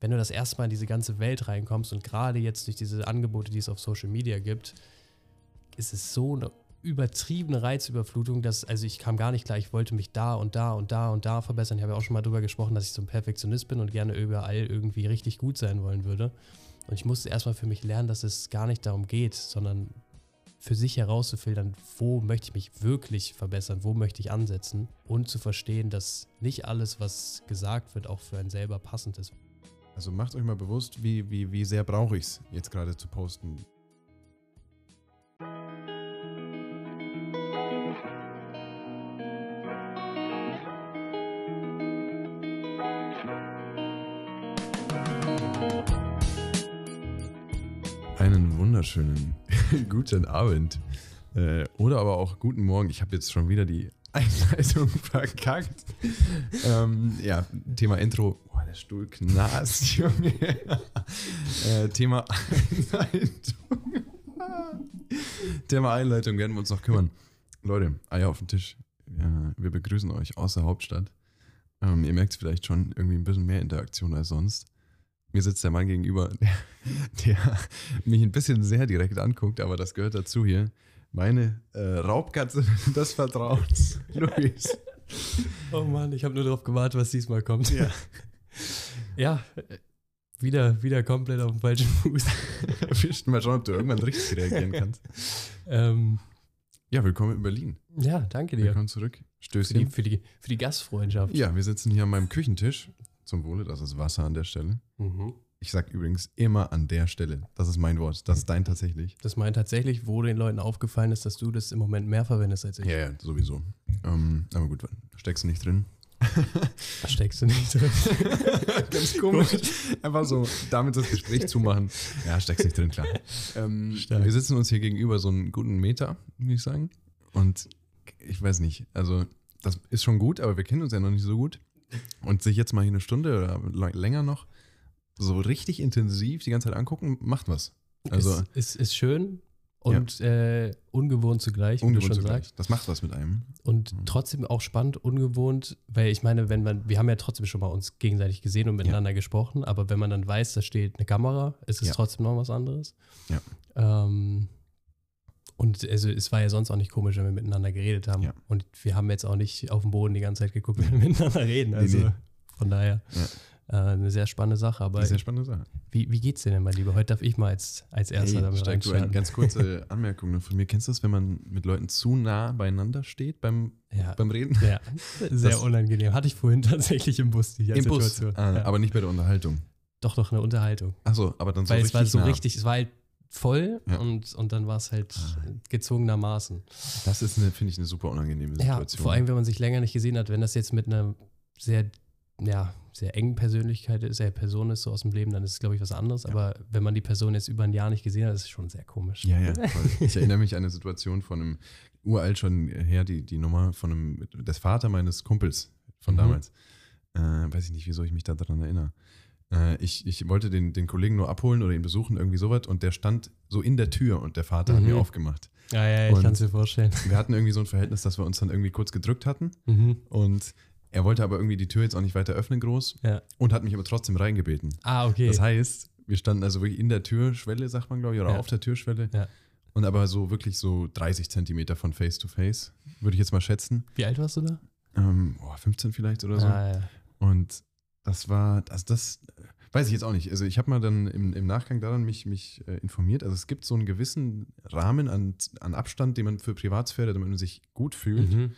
wenn du das erste Mal in diese ganze Welt reinkommst und gerade jetzt durch diese Angebote, die es auf Social Media gibt, ist es so eine übertriebene Reizüberflutung, dass, also ich kam gar nicht klar, ich wollte mich da und da und da und da verbessern. Ich habe ja auch schon mal drüber gesprochen, dass ich so ein Perfektionist bin und gerne überall irgendwie richtig gut sein wollen würde. Und ich musste erstmal für mich lernen, dass es gar nicht darum geht, sondern für sich herauszufiltern, wo möchte ich mich wirklich verbessern, wo möchte ich ansetzen und zu verstehen, dass nicht alles, was gesagt wird, auch für einen selber passend ist. Also macht euch mal bewusst, wie, wie, wie sehr brauche ich es jetzt gerade zu posten. Einen wunderschönen guten Abend. Äh, oder aber auch guten Morgen. Ich habe jetzt schon wieder die Einleitung verkackt. ähm, ja, Thema Intro. Stuhl knast, Junge. äh, Thema Einleitung. Thema Einleitung werden wir uns noch kümmern. Leute, Eier auf den Tisch. Ja, wir begrüßen euch aus der Hauptstadt. Ähm, ihr merkt es vielleicht schon, irgendwie ein bisschen mehr Interaktion als sonst. Mir sitzt der Mann gegenüber, der, der mich ein bisschen sehr direkt anguckt, aber das gehört dazu hier. Meine äh, Raubkatze des Vertrauens, Luis. Oh Mann, ich habe nur darauf gewartet, was diesmal kommt. Ja. Ja, wieder, wieder komplett auf dem falschen Fuß. Erwischt mal schauen, ob du irgendwann richtig reagieren kannst. ähm, Ja, willkommen in Berlin. ja, danke dir. Willkommen zurück. Für die, Stößchen. für, die, für die Gastfreundschaft. Ja, wir sitzen hier an meinem Küchentisch. Zum Wohle, das ist Wasser an der Stelle. Mhm. Ich sag übrigens immer an der Stelle. Das ist mein Wort. Das ist dein tatsächlich. Das meint tatsächlich, wo den Leuten aufgefallen ist, dass du das im Moment mehr verwendest als ich. Ja, ja, sowieso. Ähm, aber gut, steckst du nicht drin. Da steckst du nicht drin. Ganz komisch. Einfach so damit das Gespräch zumachen. Ja, steckst nicht drin, klar. Ähm, wir sitzen uns hier gegenüber so einen guten Meter, würde ich sagen. Und ich weiß nicht, also das ist schon gut, aber wir kennen uns ja noch nicht so gut. Und sich jetzt mal hier eine Stunde oder länger noch so richtig intensiv die ganze Zeit angucken, macht was. Also ist, ist, ist schön und äh, ungewohnt zugleich, wie ungewohnt du schon zugleich. sagst. Das macht was mit einem. Und Mhm. trotzdem auch spannend, ungewohnt, weil ich meine, wenn man, wir haben ja trotzdem schon mal uns gegenseitig gesehen und miteinander gesprochen, aber wenn man dann weiß, da steht eine Kamera, ist es Ja. trotzdem noch was anderes. Ja. Ähm, und also es war ja sonst auch nicht komisch, wenn wir miteinander geredet haben. Ja. Und wir haben jetzt auch nicht auf den Boden die ganze Zeit geguckt, wenn wir miteinander reden. Also nee. von daher äh, eine sehr spannende Sache. Aber eine spannende Sache. wie, wie geht's dir denn, mein Lieber? Heute darf ich mal als, als erster Hey, damit steig du eine ganz kurze Anmerkung noch von mir. Kennst du das, wenn man mit Leuten zu nah beieinander steht beim, Ja. beim Reden? Ja, sehr Das- unangenehm. Hatte ich vorhin tatsächlich im Bus, die Im Bus. Situation. Ah, ja. Aber nicht bei der Unterhaltung. doch, doch eine Unterhaltung. Achso, aber dann so Weil richtig es war so nah. richtig, es war halt voll Ja. und, und dann war es halt Ah. gezwungenermaßen. Das ist, finde ich, eine super unangenehme Ja, Situation. vor allem, wenn man sich länger nicht gesehen hat, wenn das jetzt mit einer sehr, ja, sehr engen Persönlichkeit ist, sehr Person ist, so aus dem Leben, dann ist es, glaube ich, was anderes. Aber wenn man die Person jetzt über ein Jahr nicht gesehen hat, ist es schon sehr komisch. Ja, ja, voll. Ich erinnere mich an eine Situation von einem uralt schon her, die, die Nummer von einem, des Vater meines Kumpels von Mhm. damals. Äh, weiß ich nicht, wieso ich mich daran erinnere. Äh, ich, ich wollte den, den Kollegen nur abholen oder ihn besuchen, irgendwie sowas, und der stand so in der Tür und der Vater hat Mhm. mir aufgemacht. Ja, ja, ja ich kann es mir vorstellen. Wir hatten irgendwie so ein Verhältnis, dass wir uns dann irgendwie kurz gedrückt hatten Mhm. und er wollte aber irgendwie die Tür jetzt auch nicht weiter öffnen groß Ja. und hat mich aber trotzdem reingebeten. Ah, okay. Das heißt, wir standen also wirklich in der Türschwelle, sagt man, glaube ich, oder Ja. auf der Türschwelle. Ja. Und aber so wirklich so 30 Zentimeter von Face to Face, würde ich jetzt mal schätzen. Wie alt warst du da? Ähm, boah, 15 vielleicht oder so. Ah, ja. Und das war, also das äh, weiß ich jetzt auch nicht. Also ich habe mal dann im, im Nachgang daran mich, mich äh, informiert. Also es gibt so einen gewissen Rahmen an, an Abstand, den man für Privatsphäre, damit man sich gut fühlt, Mhm.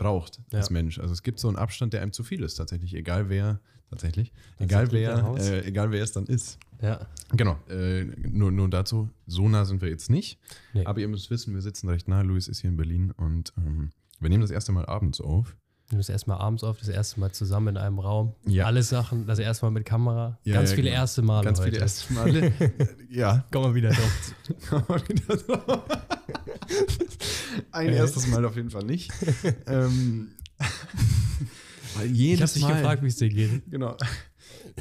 Braucht Ja. als Mensch. Also es gibt so einen Abstand, der einem zu viel ist, tatsächlich. Egal wer, tatsächlich. Egal wer, äh, egal wer es dann ist. Ja. Genau, äh, nur, nur dazu, so nah sind wir jetzt nicht. Nee. Aber ihr müsst wissen, wir sitzen recht nah. Luis ist hier in Berlin und ähm, wir nehmen das erste Mal abends auf. Du bist erstmal abends auf, das erste Mal zusammen in einem Raum. Ja. Alle Sachen, das erste Mal mit Kamera. Ja, Ganz ja, viele genau. erste Male Ganz heute. viele erste Male. ja, Komm mal wieder drauf. Kann man wieder drauf. Ein Äh. erstes Mal auf jeden Fall nicht. ähm, Ich habe dich Mal, gefragt, wie es dir geht. Genau.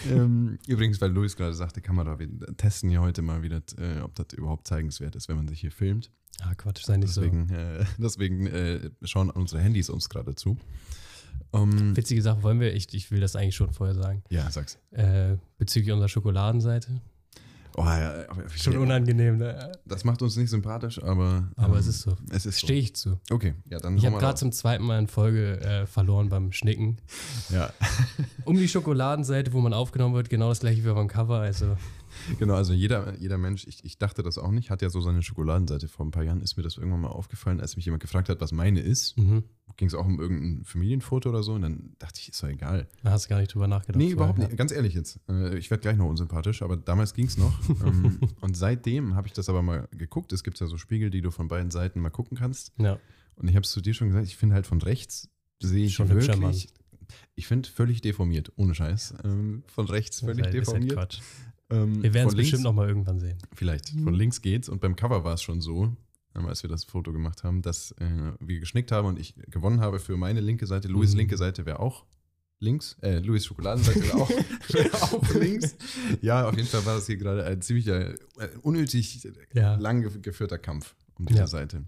ähm, übrigens, weil Luis gerade sagte, Kamera, wir testen hier heute mal wieder, äh, ob das überhaupt zeigenswert ist, wenn man sich hier filmt. Ah, Quatsch, sei nicht Deswegen, äh, deswegen äh, schauen unsere Handys uns gerade zu. Ähm, Witzige Sache, wollen wir, ich, ich will das eigentlich schon vorher sagen, ja, sag's. äh, bezüglich unserer Schokoladenseite. Oh, ja, Schon unangenehm, ne? Das macht uns nicht sympathisch, aber. Aber ähm, es ist so. Es ist so. Stehe ich zu. Okay, ja, dann Ich habe gerade zum zweiten Mal in Folge äh, verloren beim Schnicken. Ja, Um die Schokoladenseite, wo man aufgenommen wird, genau das gleiche wie beim Cover. Also, genau. Also jeder, jeder Mensch, ich, ich dachte das auch nicht, hat ja so seine Schokoladenseite. Vor ein paar Jahren ist mir das irgendwann mal aufgefallen, als mich jemand gefragt hat, was meine ist. mhm. Ging es auch um irgendein Familienfoto oder so. Und dann dachte ich, ist doch egal. da hast du gar nicht drüber nachgedacht. Nee, vorher, überhaupt ja. nicht. Ganz ehrlich jetzt. Äh, Ich werde gleich noch unsympathisch, aber damals ging es noch. Ähm, Und seitdem habe ich das aber mal geguckt. Es gibt ja so Spiegel, die du von beiden Seiten mal gucken kannst. Ja, Und ich habe es zu dir schon gesagt, ich finde halt von rechts sehe ich Schon wirklich. Ich finde völlig deformiert, ohne Scheiß. Ähm, von rechts völlig deformiert. Quatsch. Ähm, Wir werden es bestimmt noch mal irgendwann sehen. Vielleicht. Mhm. Von links geht's. Und beim Cover war es schon so, ähm, als wir das Foto gemacht haben, dass äh, wir geschnickt haben und ich gewonnen habe für meine linke Seite. Louis' Mhm. linke Seite wäre auch links. Äh, Louis' Schokoladenseite wäre auch, wär auch links. Ja, auf jeden Fall war das hier gerade ein ziemlicher, äh, unnötig Ja. lang gef- geführter Kampf um diese Ja. Seite.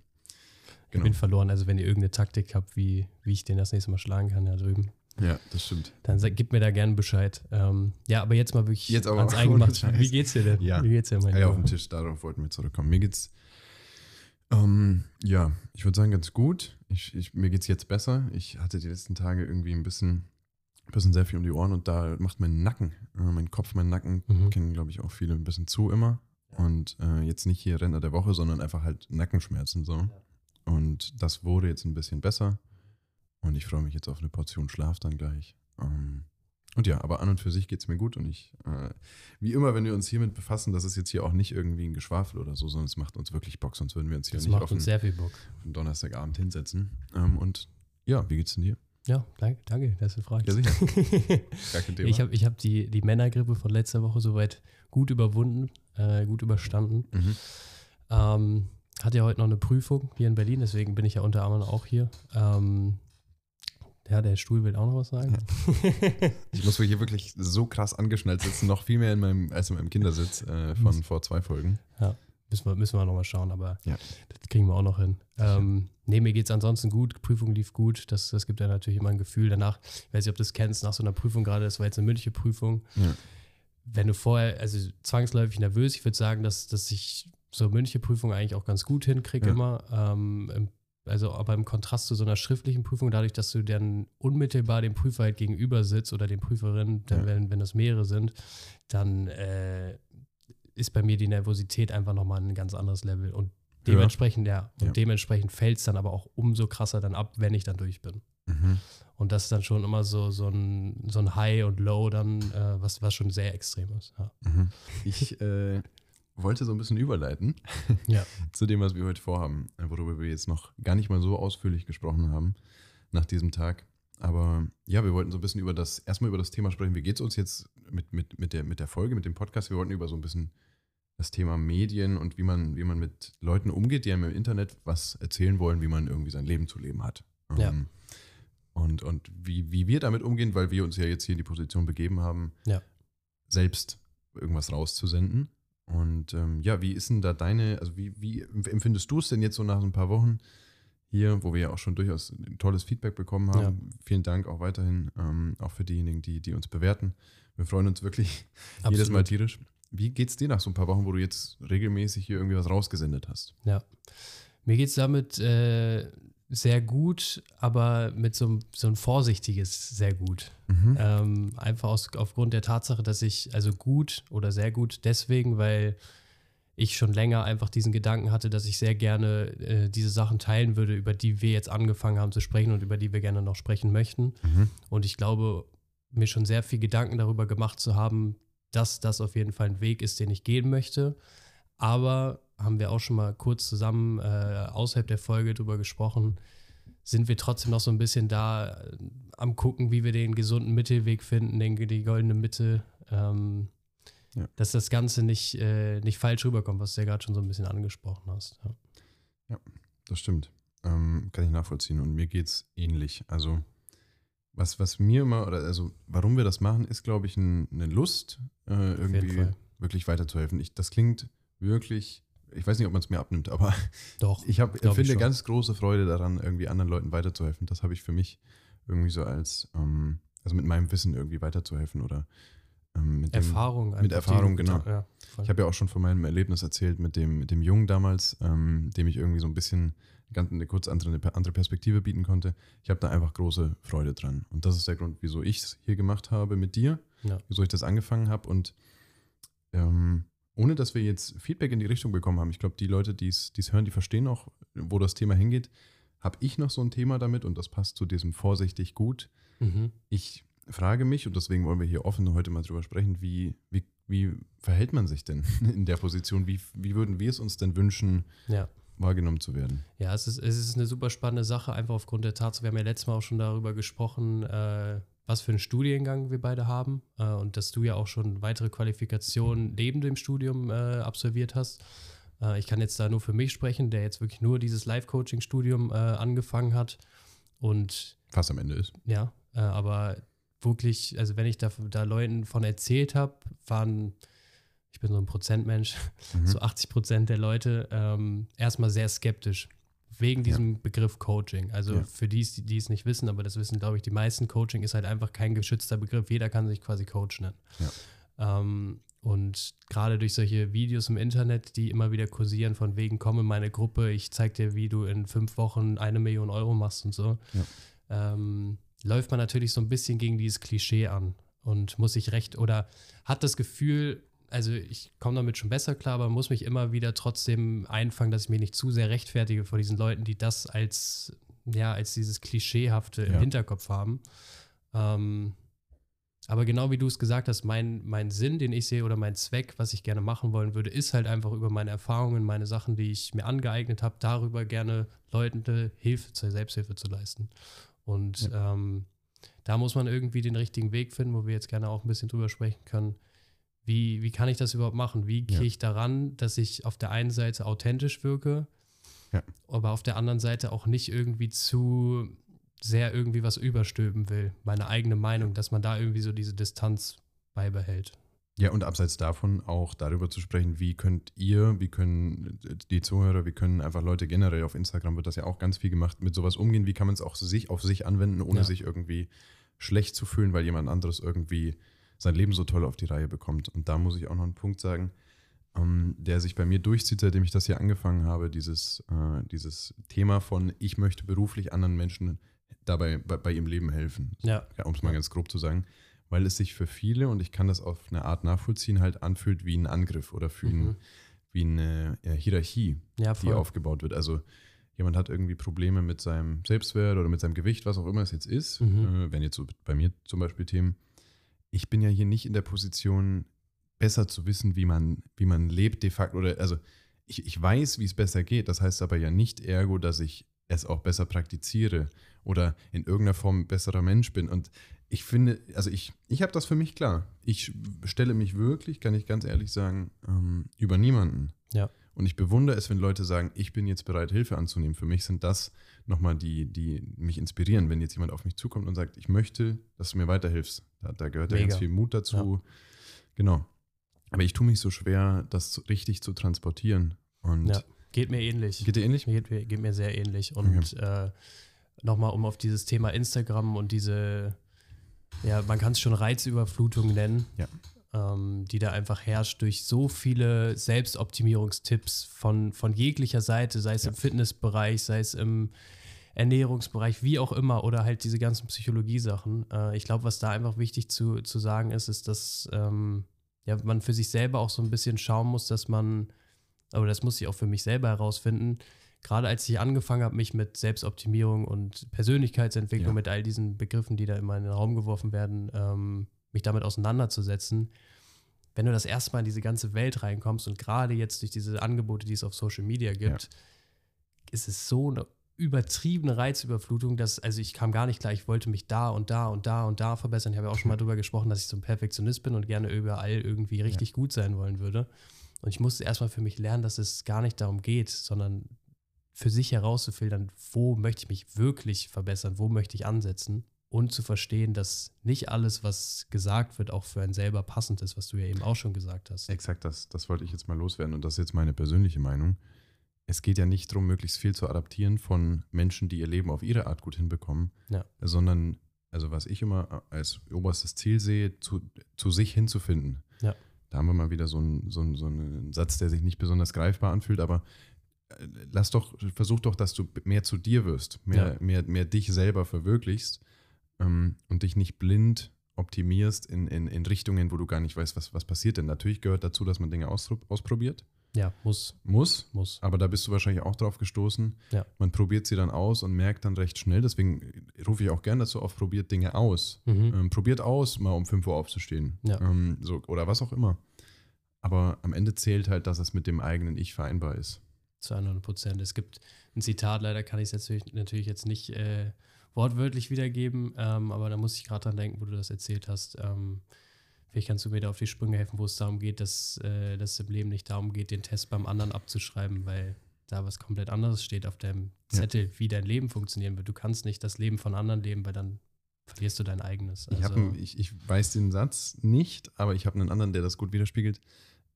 Ich Genau. bin verloren. Also, wenn ihr irgendeine Taktik habt, wie, wie ich den das nächste Mal schlagen kann, da drüben, Ja, das stimmt. dann gib mir da gerne Bescheid. Ähm, ja, aber jetzt mal wirklich Jetzt aber ans Eingemachte. Wie geht's dir denn? Ja. Wie geht's dir, mein Eier auf dem Tisch, darauf wollten wir zurückkommen. Mir geht's, ähm, ja, ich würde sagen, ganz gut. Ich, ich, mir geht's jetzt besser. Ich hatte die letzten Tage irgendwie ein bisschen, ein bisschen sehr viel um die Ohren und da macht mein Nacken, äh, mein Kopf, mein Nacken, Mhm. kennen, glaube ich, auch viele ein bisschen zu immer. Und äh, jetzt nicht hier Renner der Woche, sondern einfach halt Nackenschmerzen so. Und das wurde jetzt ein bisschen besser. Und ich freue mich jetzt auf eine Portion Schlaf dann gleich. Ähm, und ja, aber an und für sich geht es mir gut und ich, äh, wie immer, wenn wir uns hiermit befassen, das ist jetzt hier auch nicht irgendwie ein Geschwafel oder so, sondern es macht uns wirklich Bock, sonst würden wir uns hier Das nicht macht auf uns einen, sehr viel Bock. einen Donnerstagabend hinsetzen. Ähm, und ja, wie geht's denn dir? Ja, danke, danke dass du fragst. Ja, sicher. Gar kein Thema. ich habe ich hab die, die Männergrippe von letzter Woche soweit gut überwunden, äh, gut überstanden. mhm. Ähm, hatte ja heute noch eine Prüfung hier in Berlin, deswegen bin ich ja unter anderem auch hier. Ähm, ja, der Stuhl will auch noch was sagen. Ich muss hier wirklich so krass angeschnallt sitzen, noch viel mehr in meinem, als in meinem Kindersitz äh, von vor zwei Folgen. müssen, wir, müssen wir nochmal schauen, aber Ja. das kriegen wir auch noch hin. Ähm, nee, mir geht es ansonsten gut. Prüfung lief gut. Das, das gibt ja natürlich immer ein Gefühl danach. Ich weiß nicht, ob du das kennst, nach so einer Prüfung gerade, das war jetzt eine mündliche Prüfung. Ja. Wenn du vorher, also zwangsläufig nervös, ich würde sagen, dass, dass ich so mündliche Prüfung eigentlich auch ganz gut hinkriege Ja. immer. Ähm, im, also aber im Kontrast zu so einer schriftlichen Prüfung, dadurch, dass du dann unmittelbar dem Prüfer halt gegenüber sitzt oder den Prüferin, dann, Ja. wenn, wenn das mehrere sind, dann äh, ist bei mir die Nervosität einfach nochmal ein ganz anderes Level. Und dementsprechend, ja, und Ja. dementsprechend fällt es dann aber auch umso krasser dann ab, wenn ich dann durch bin. Mhm. Und das ist dann schon immer so, so, ein, so ein High und Low dann, äh, was, was schon sehr extrem ist. Ja. Mhm. Ich äh, wollte so ein bisschen überleiten Ja. zu dem, was wir heute vorhaben, worüber wir jetzt noch gar nicht mal so ausführlich gesprochen haben nach diesem Tag. Aber ja, wir wollten so ein bisschen über das, erstmal über das Thema sprechen. Wie geht es uns jetzt mit, mit, mit, der, mit der Folge, mit dem Podcast? Wir wollten über so ein bisschen das Thema Medien und wie man, wie man mit Leuten umgeht, die einem im Internet was erzählen wollen, wie man irgendwie sein Leben zu leben hat. Ja. Ähm, Und, und wie, wie wir damit umgehen, weil wir uns ja jetzt hier in die Position begeben haben, Ja. selbst irgendwas rauszusenden. Und ähm, ja, wie ist denn da deine, also wie, wie empfindest du es denn jetzt so nach so ein paar Wochen hier, wo wir ja auch schon durchaus tolles Feedback bekommen haben? Vielen Dank auch weiterhin, ähm, auch für diejenigen, die, die uns bewerten. Wir freuen uns wirklich jedes Mal tierisch. Wie geht's dir nach so ein paar Wochen, wo du jetzt regelmäßig hier irgendwie was rausgesendet hast? Ja. Mir geht es damit äh, sehr gut, aber mit so, einem- so ein vorsichtiges sehr gut. Mhm. Ähm, einfach aus, aufgrund der Tatsache, dass ich, also gut oder sehr gut, deswegen, weil ich schon länger einfach diesen Gedanken hatte, dass ich sehr gerne äh, diese Sachen teilen würde, über die wir jetzt angefangen haben zu sprechen und über die wir gerne noch sprechen möchten. Mhm. Und ich glaube, mir schon sehr viel Gedanken darüber gemacht zu haben, dass das auf jeden Fall ein Weg ist, den ich gehen möchte. Aber haben wir auch schon mal kurz zusammen äh, außerhalb der Folge drüber gesprochen, sind wir trotzdem noch so ein bisschen da äh, am gucken, wie wir den gesunden Mittelweg finden, den, die goldene Mitte, ähm, Ja. dass das Ganze nicht, äh, nicht falsch rüberkommt, was du ja gerade schon so ein bisschen angesprochen hast. Ja. Das stimmt. Ähm, kann ich nachvollziehen. Und mir geht's ähnlich. Also, was, was mir immer, oder also, warum wir das machen, ist, glaube ich, ein, eine Lust, äh, irgendwie wirklich weiterzuhelfen. Ich, das klingt wirklich, ich weiß nicht, ob man es mir abnimmt, aber Doch. ich ich empfinde schon. ganz große Freude daran, irgendwie anderen Leuten weiterzuhelfen. Das habe ich für mich irgendwie so als, ähm, also mit meinem Wissen irgendwie weiterzuhelfen oder ähm, mit dem, Erfahrung. mit einfach, Erfahrung, genau. Ja. Ich habe ja auch schon von meinem Erlebnis erzählt mit dem, mit dem Jungen damals, ähm, dem ich irgendwie so ein bisschen ganz eine kurz andere, eine andere Perspektive bieten konnte. Ich habe da einfach große Freude dran. Und das ist der Grund, wieso ich es hier gemacht habe mit dir, Ja. wieso ich das angefangen habe. Und ähm, ohne dass wir jetzt Feedback in die Richtung bekommen haben, ich glaube, die Leute, die es hören, die verstehen auch, wo das Thema hingeht. Habe ich noch so ein Thema damit und das passt zu diesem vorsichtig gut. Mhm. Ich frage mich, und deswegen wollen wir hier offen heute mal drüber sprechen, wie, wie, wie verhält man sich denn in der Position? Wie, wie würden wir es uns denn wünschen, Ja. wahrgenommen zu werden? Ja, es ist, es ist eine super spannende Sache, einfach aufgrund der Tatsache, wir haben ja letztes Mal auch schon darüber gesprochen, äh, was für einen Studiengang wir beide haben äh, und dass du ja auch schon weitere Qualifikationen neben dem Studium äh, absolviert hast. Äh, ich kann jetzt da nur für mich sprechen, der jetzt wirklich nur dieses Live-Coaching-Studium äh, angefangen hat und Was am Ende ist. ja, äh, aber wirklich, also wenn ich da, da Leuten von erzählt habe, waren, ich bin so ein Prozentmensch, Mhm. so 80 Prozent der Leute ähm, erstmal sehr skeptisch. Wegen diesem Begriff Coaching. Also Ja. für die, die es nicht wissen, aber das wissen, glaube ich, die meisten, Coaching ist halt einfach kein geschützter Begriff. Jeder kann sich quasi Coach nennen. Ähm, und gerade durch solche Videos im Internet, die immer wieder kursieren, von wegen, komm in meine Gruppe, ich zeig dir, wie du in fünf Wochen eine Million Euro machst und so, ähm, läuft man natürlich so ein bisschen gegen dieses Klischee an und muss sich recht oder hat das Gefühl, also ich komme damit schon besser klar, aber muss mich immer wieder trotzdem einfangen, dass ich mich nicht zu sehr rechtfertige vor diesen Leuten, die das als, ja, als dieses Klischeehafte im Ja. Hinterkopf haben. Ähm, aber genau wie du es gesagt hast, mein, mein Sinn, den ich sehe oder mein Zweck, was ich gerne machen wollen würde, ist halt einfach über meine Erfahrungen, meine Sachen, die ich mir angeeignet habe, darüber gerne Leuten Hilfe zur Selbsthilfe zu leisten. Und ähm, da muss man irgendwie den richtigen Weg finden, wo wir jetzt gerne auch ein bisschen drüber sprechen können. Wie, wie kann ich das überhaupt machen? Wie kriege Ja. ich daran, dass ich auf der einen Seite authentisch wirke, Ja. aber auf der anderen Seite auch nicht irgendwie zu sehr irgendwie was überstülpen will, meine eigene Meinung, dass man da irgendwie so diese Distanz beibehält. Ja, und abseits davon auch darüber zu sprechen, wie könnt ihr, wie können die Zuhörer, wie können einfach Leute generell auf Instagram wird das ja auch ganz viel gemacht, mit sowas umgehen, wie kann man es auch sich auf sich anwenden, ohne Ja. sich irgendwie schlecht zu fühlen, weil jemand anderes irgendwie sein Leben so toll auf die Reihe bekommt. Und da muss ich auch noch einen Punkt sagen, ähm, der sich bei mir durchzieht, seitdem ich das hier angefangen habe, dieses, äh, dieses Thema von, ich möchte beruflich anderen Menschen dabei bei, bei ihrem Leben helfen. Ja. ja um es mal ganz grob zu sagen, weil es sich für viele, und ich kann das auf eine Art nachvollziehen, halt anfühlt wie ein Angriff oder für Mhm. ein, wie eine ja, Hierarchie, Ja, die aufgebaut wird. Also jemand hat irgendwie Probleme mit seinem Selbstwert oder mit seinem Gewicht, was auch immer es jetzt ist. Mhm. Äh, wenn jetzt so bei mir zum Beispiel Themen. Ich bin ja hier nicht in der Position, besser zu wissen, wie man, wie man lebt de facto. Oder also ich, ich weiß, wie es besser geht. Das heißt aber ja nicht ergo, dass ich es auch besser praktiziere oder in irgendeiner Form besserer Mensch bin. Und ich finde, also ich, ich habe das für mich klar. Ich stelle mich wirklich, kann ich ganz ehrlich sagen, ähm, über niemanden. Ja. Und ich bewundere es, wenn Leute sagen, ich bin jetzt bereit, Hilfe anzunehmen. Für mich sind das nochmal die, die mich inspirieren, wenn jetzt jemand auf mich zukommt und sagt, ich möchte, dass du mir weiterhilfst. Da, da gehört ja Mega. ganz viel Mut dazu. Genau. Aber ich tue mich so schwer, das richtig zu transportieren. Und Ja. Geht mir ähnlich. geht dir ähnlich? Mir geht, mir- geht mir sehr ähnlich. Und äh, nochmal, um auf dieses Thema Instagram und diese, ja, man kann es schon Reizüberflutung nennen, Ja. Ähm, die da einfach herrscht durch so viele Selbstoptimierungstipps von, von jeglicher Seite, sei es im Fitnessbereich, sei es im Ernährungsbereich, wie auch immer, oder halt diese ganzen Psychologiesachen. Äh, ich glaube, was da einfach wichtig zu, zu sagen ist, ist, dass ähm, ja, man für sich selber auch so ein bisschen schauen muss, dass man, aber das muss ich auch für mich selber herausfinden, gerade als ich angefangen habe, mich mit Selbstoptimierung und Persönlichkeitsentwicklung, Ja. mit all diesen Begriffen, die da immer in den Raum geworfen werden, ähm, mich damit auseinanderzusetzen, wenn du das erste Mal in diese ganze Welt reinkommst und gerade jetzt durch diese Angebote, die es auf Social Media gibt, ist es so eine übertriebene Reizüberflutung, dass, also ich kam gar nicht klar, ich wollte mich da und da und da und da verbessern. Ich habe ja auch schon mal drüber gesprochen, dass ich so ein Perfektionist bin und gerne überall irgendwie richtig gut sein wollen würde. Und ich musste erstmal für mich lernen, dass es gar nicht darum geht, sondern für sich herauszufiltern, wo möchte ich mich wirklich verbessern, wo möchte ich ansetzen und zu verstehen, dass nicht alles, was gesagt wird, auch für einen selber passend ist, was du ja eben auch schon gesagt hast. Exakt, das, das wollte ich jetzt mal loswerden und das ist jetzt meine persönliche Meinung. es geht ja nicht darum, möglichst viel zu adaptieren von Menschen, die ihr Leben auf ihre Art gut hinbekommen, Ja. sondern, also was ich immer als oberstes Ziel sehe, zu, zu sich hinzufinden. Ja. Da haben wir mal wieder so einen, so, einen, so einen Satz, der sich nicht besonders greifbar anfühlt, aber äh, lass doch, versuch doch, dass du mehr zu dir wirst, mehr, Ja. mehr, mehr dich selber verwirklichst ähm, und dich nicht blind optimierst in, in, in Richtungen, wo du gar nicht weißt, was, was passiert denn. Natürlich gehört dazu, dass man Dinge auspro- ausprobiert. Ja, muss, Muss, muss. aber da bist du wahrscheinlich auch drauf gestoßen. Ja. Man probiert sie dann aus und merkt dann recht schnell. Deswegen rufe ich auch gern dazu auf, probiert Dinge aus. Mhm. Ähm, probiert aus, mal um 5 Uhr aufzustehen. Ja. Ähm, so, oder was auch immer. Aber am Ende zählt halt, dass es mit dem eigenen Ich vereinbar ist. Zu 100 Prozent. Es gibt ein Zitat, leider kann ich es natürlich, natürlich jetzt nicht äh, wortwörtlich wiedergeben, ähm, aber da muss ich gerade dran denken, wo du das erzählt hast. Ähm, vielleicht kannst du mir da auf die Sprünge helfen, wo es darum geht, dass, äh, dass es im Leben nicht darum geht, den Test beim anderen abzuschreiben, weil da was komplett anderes steht auf deinem Ja. Zettel, wie dein Leben funktionieren wird. Du kannst nicht das Leben von anderen leben, weil dann verlierst du dein eigenes. Ich, hab einen, ich, ich weiß den Satz nicht, aber ich habe einen anderen, der das gut widerspiegelt.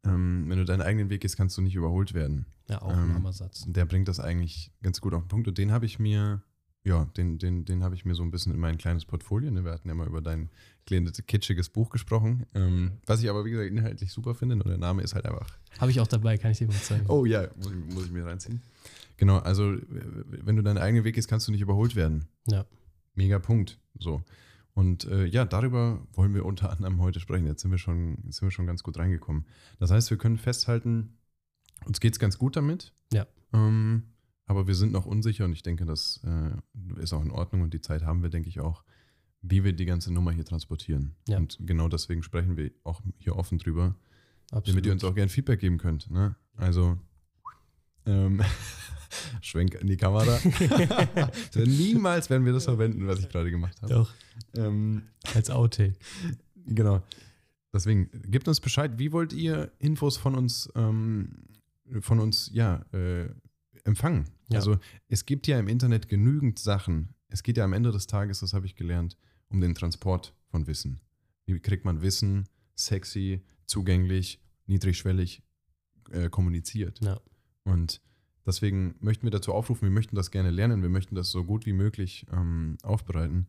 Ähm, wenn du deinen eigenen Weg gehst, kannst du nicht überholt werden. ja, auch ein ähm, Hammersatz. Der bringt das eigentlich ganz gut auf den Punkt. Und den habe ich mir, ja, den, den, den habe ich mir so ein bisschen in mein kleines Portfolio. Ne? Wir hatten ja mal über dein kleines, kitschiges Buch gesprochen. Ähm, was ich aber, wie gesagt, inhaltlich super finde. Nur der Name ist halt einfach Habe ich auch dabei, kann ich dir mal zeigen. Oh ja, muss ich, muss ich mir reinziehen. Genau, also wenn du deinen eigenen Weg gehst, kannst du nicht überholt werden. Ja. Mega Punkt. So. Und äh, ja, darüber wollen wir unter anderem heute sprechen. Jetzt sind wir schon, jetzt sind wir schon ganz gut reingekommen. Das heißt, wir können festhalten, uns geht es ganz gut damit. Ja. Ähm, aber wir sind noch unsicher und ich denke, das äh, ist auch in Ordnung und die Zeit haben wir, denke ich, auch, wie wir die ganze Nummer hier transportieren. Ja. Und genau deswegen sprechen wir auch hier offen drüber, Absolut. damit ihr uns auch gerne Feedback geben könnt. Ne? Also, ähm, Schwenk in die Kamera. niemals werden wir das verwenden, was ich gerade gemacht habe. Doch, Ähm, als Outtake. genau. Deswegen, gebt uns Bescheid, wie wollt ihr Infos von uns, ähm, von uns, ja, äh, empfangen? Ja. Also, es gibt ja im Internet genügend Sachen. Es geht ja am Ende des Tages, das habe ich gelernt, um den Transport von Wissen. Wie kriegt man Wissen sexy, zugänglich, niedrigschwellig äh, kommuniziert? Ja. Und deswegen möchten wir dazu aufrufen, wir möchten das gerne lernen, wir möchten das so gut wie möglich ähm, aufbereiten.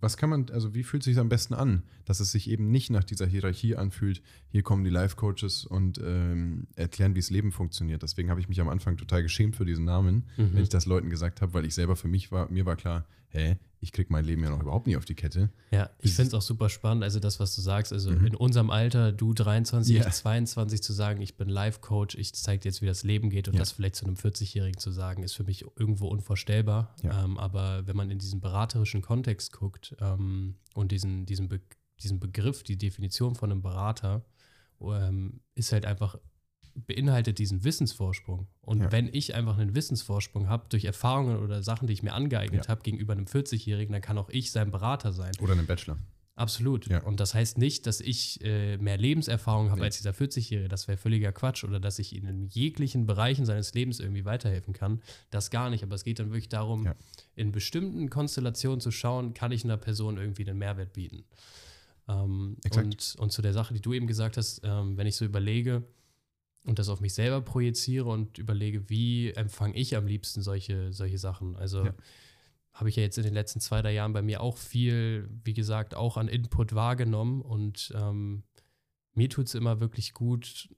Was kann man, also wie fühlt es sich am besten an, dass es sich eben nicht nach dieser Hierarchie anfühlt, hier kommen die Life-Coaches und ähm, erklären, wie das Leben funktioniert. Deswegen habe ich mich am Anfang total geschämt für diesen Namen, Mhm. wenn ich das Leuten gesagt habe, weil ich selber für mich war, mir war klar, hä, ich kriege mein Leben ja noch überhaupt nie auf die Kette. Ja, ich finde es auch super spannend, also das, was du sagst, also Mhm. in unserem Alter, du 23, Ja. ich 22, zu sagen, ich bin Life-Coach, ich zeige dir jetzt, wie das Leben geht und Ja. das vielleicht zu einem 40-Jährigen zu sagen, ist für mich irgendwo unvorstellbar. Ja. Ähm, aber wenn man in diesen beraterischen Kontext guckt ähm, und diesen, diesen, Be diesen Begriff, die Definition von einem Berater, ähm, ist halt einfach beinhaltet diesen Wissensvorsprung. Und Ja. wenn ich einfach einen Wissensvorsprung habe durch Erfahrungen oder Sachen, die ich mir angeeignet Ja. habe gegenüber einem 40-Jährigen, dann kann auch ich sein Berater sein. Oder einen Bachelor. Absolut. Ja. Und das heißt nicht, dass ich äh, mehr Lebenserfahrung habe Nee. als dieser 40-Jährige. Das wäre völliger Quatsch. Oder dass ich ihm in jeglichen Bereichen seines Lebens irgendwie weiterhelfen kann. Das gar nicht. Aber es geht dann wirklich darum, Ja. in bestimmten Konstellationen zu schauen, kann ich einer Person irgendwie einen Mehrwert bieten. Ähm, Exakt. und, und zu der Sache, die du eben gesagt hast, ähm, wenn ich so überlege und das auf mich selber projiziere und überlege, wie empfange ich am liebsten solche, solche Sachen. Also Ja. habe ich ja jetzt in den letzten zwei, drei Jahren bei mir auch viel, wie gesagt, auch an Input wahrgenommen und ähm, mir tut es immer wirklich gut,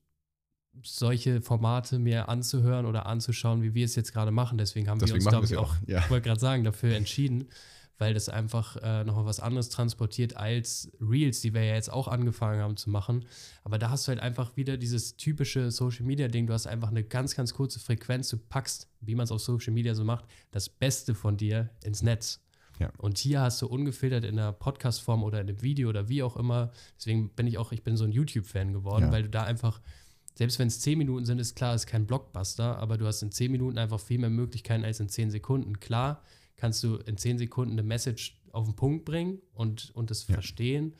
solche Formate mir anzuhören oder anzuschauen, wie wir es jetzt gerade machen. Deswegen haben Deswegen wir uns, glaube ich, auch. Ja. ich wollte gerade sagen, dafür entschieden, weil das einfach äh, nochmal was anderes transportiert als Reels, die wir ja jetzt auch angefangen haben zu machen. Aber da hast du halt einfach wieder dieses typische Social Media Ding. Du hast einfach eine ganz, ganz kurze Frequenz. Du packst, wie man es auf Social Media so macht, das Beste von dir ins Netz. Ja. Und hier hast du ungefiltert in der Podcast-Form oder in einem Video oder wie auch immer. Deswegen bin ich auch, ich bin so ein YouTube-Fan geworden, Ja. weil du da einfach, selbst wenn es 10 Minuten sind, ist klar, ist kein Blockbuster, aber du hast in 10 Minuten einfach viel mehr Möglichkeiten als in 10 Sekunden. Klar, kannst du in 10 Sekunden eine Message auf den Punkt bringen und, und es Ja. verstehen,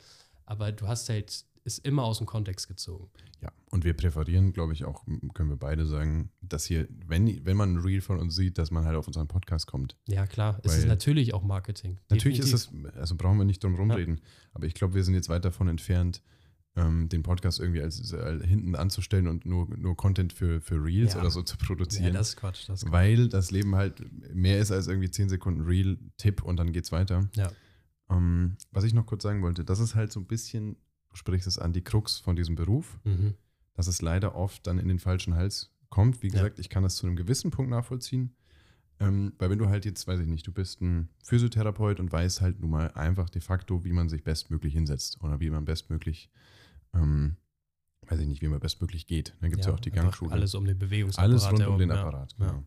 aber du hast halt, ist immer aus dem Kontext gezogen. Ja, und wir präferieren, glaube ich, auch, können wir beide sagen, dass hier, wenn, wenn man ein Reel von uns sieht, dass man halt auf unseren Podcast kommt. Ja, klar, es ist Weil- natürlich auch Marketing. Natürlich Definitiv. ist es, also brauchen wir nicht drum rumreden, aber ich glaube, wir sind jetzt weit davon entfernt, ähm, den Podcast irgendwie als, als, hinten anzustellen und nur, nur Content für, für Reels Ja. oder so zu produzieren. Ja, das ist Quatsch. Das ist Quatsch. weil das Leben halt mehr ist als irgendwie 10 Sekunden Reel, Tipp und dann geht's weiter. Ja. Ähm, was ich noch kurz sagen wollte, das ist halt so ein bisschen, du sprichst es an, die Krux von diesem Beruf, Mhm. dass es leider oft dann in den falschen Hals kommt. Wie Ja. gesagt, ich kann das zu einem gewissen Punkt nachvollziehen. Ähm, weil wenn du halt jetzt, weiß ich nicht, du bist ein Physiotherapeut und weißt halt nun mal einfach de facto, wie man sich bestmöglich hinsetzt oder wie man bestmöglich, ähm, weiß ich nicht, wie man bestmöglich geht. Dann gibt es ja, auch die Gangschule. Alles um den Bewegungsapparat. Alles rund um den ja. Apparat, Ja. genau.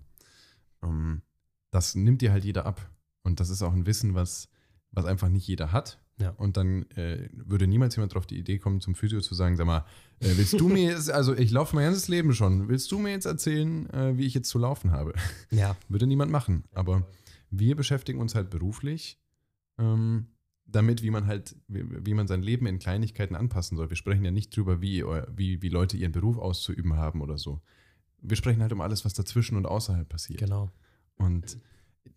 Ähm, das nimmt dir halt jeder ab. Und das ist auch ein Wissen, was, was einfach nicht jeder hat. Ja. Und dann äh, würde niemals jemand drauf die Idee kommen, zum Physio zu sagen, sag mal, äh, willst du mir jetzt, also ich laufe mein ganzes Leben schon, willst du mir jetzt erzählen, äh, wie ich jetzt zu laufen habe? Ja. Würde niemand machen. Aber wir beschäftigen uns halt beruflich ähm, damit, wie man halt, wie, wie man sein Leben in Kleinigkeiten anpassen soll. Wir sprechen ja nicht drüber, wie, wie, wie Leute ihren Beruf auszuüben haben oder so. Wir sprechen halt um alles, was dazwischen und außerhalb passiert. Genau. Und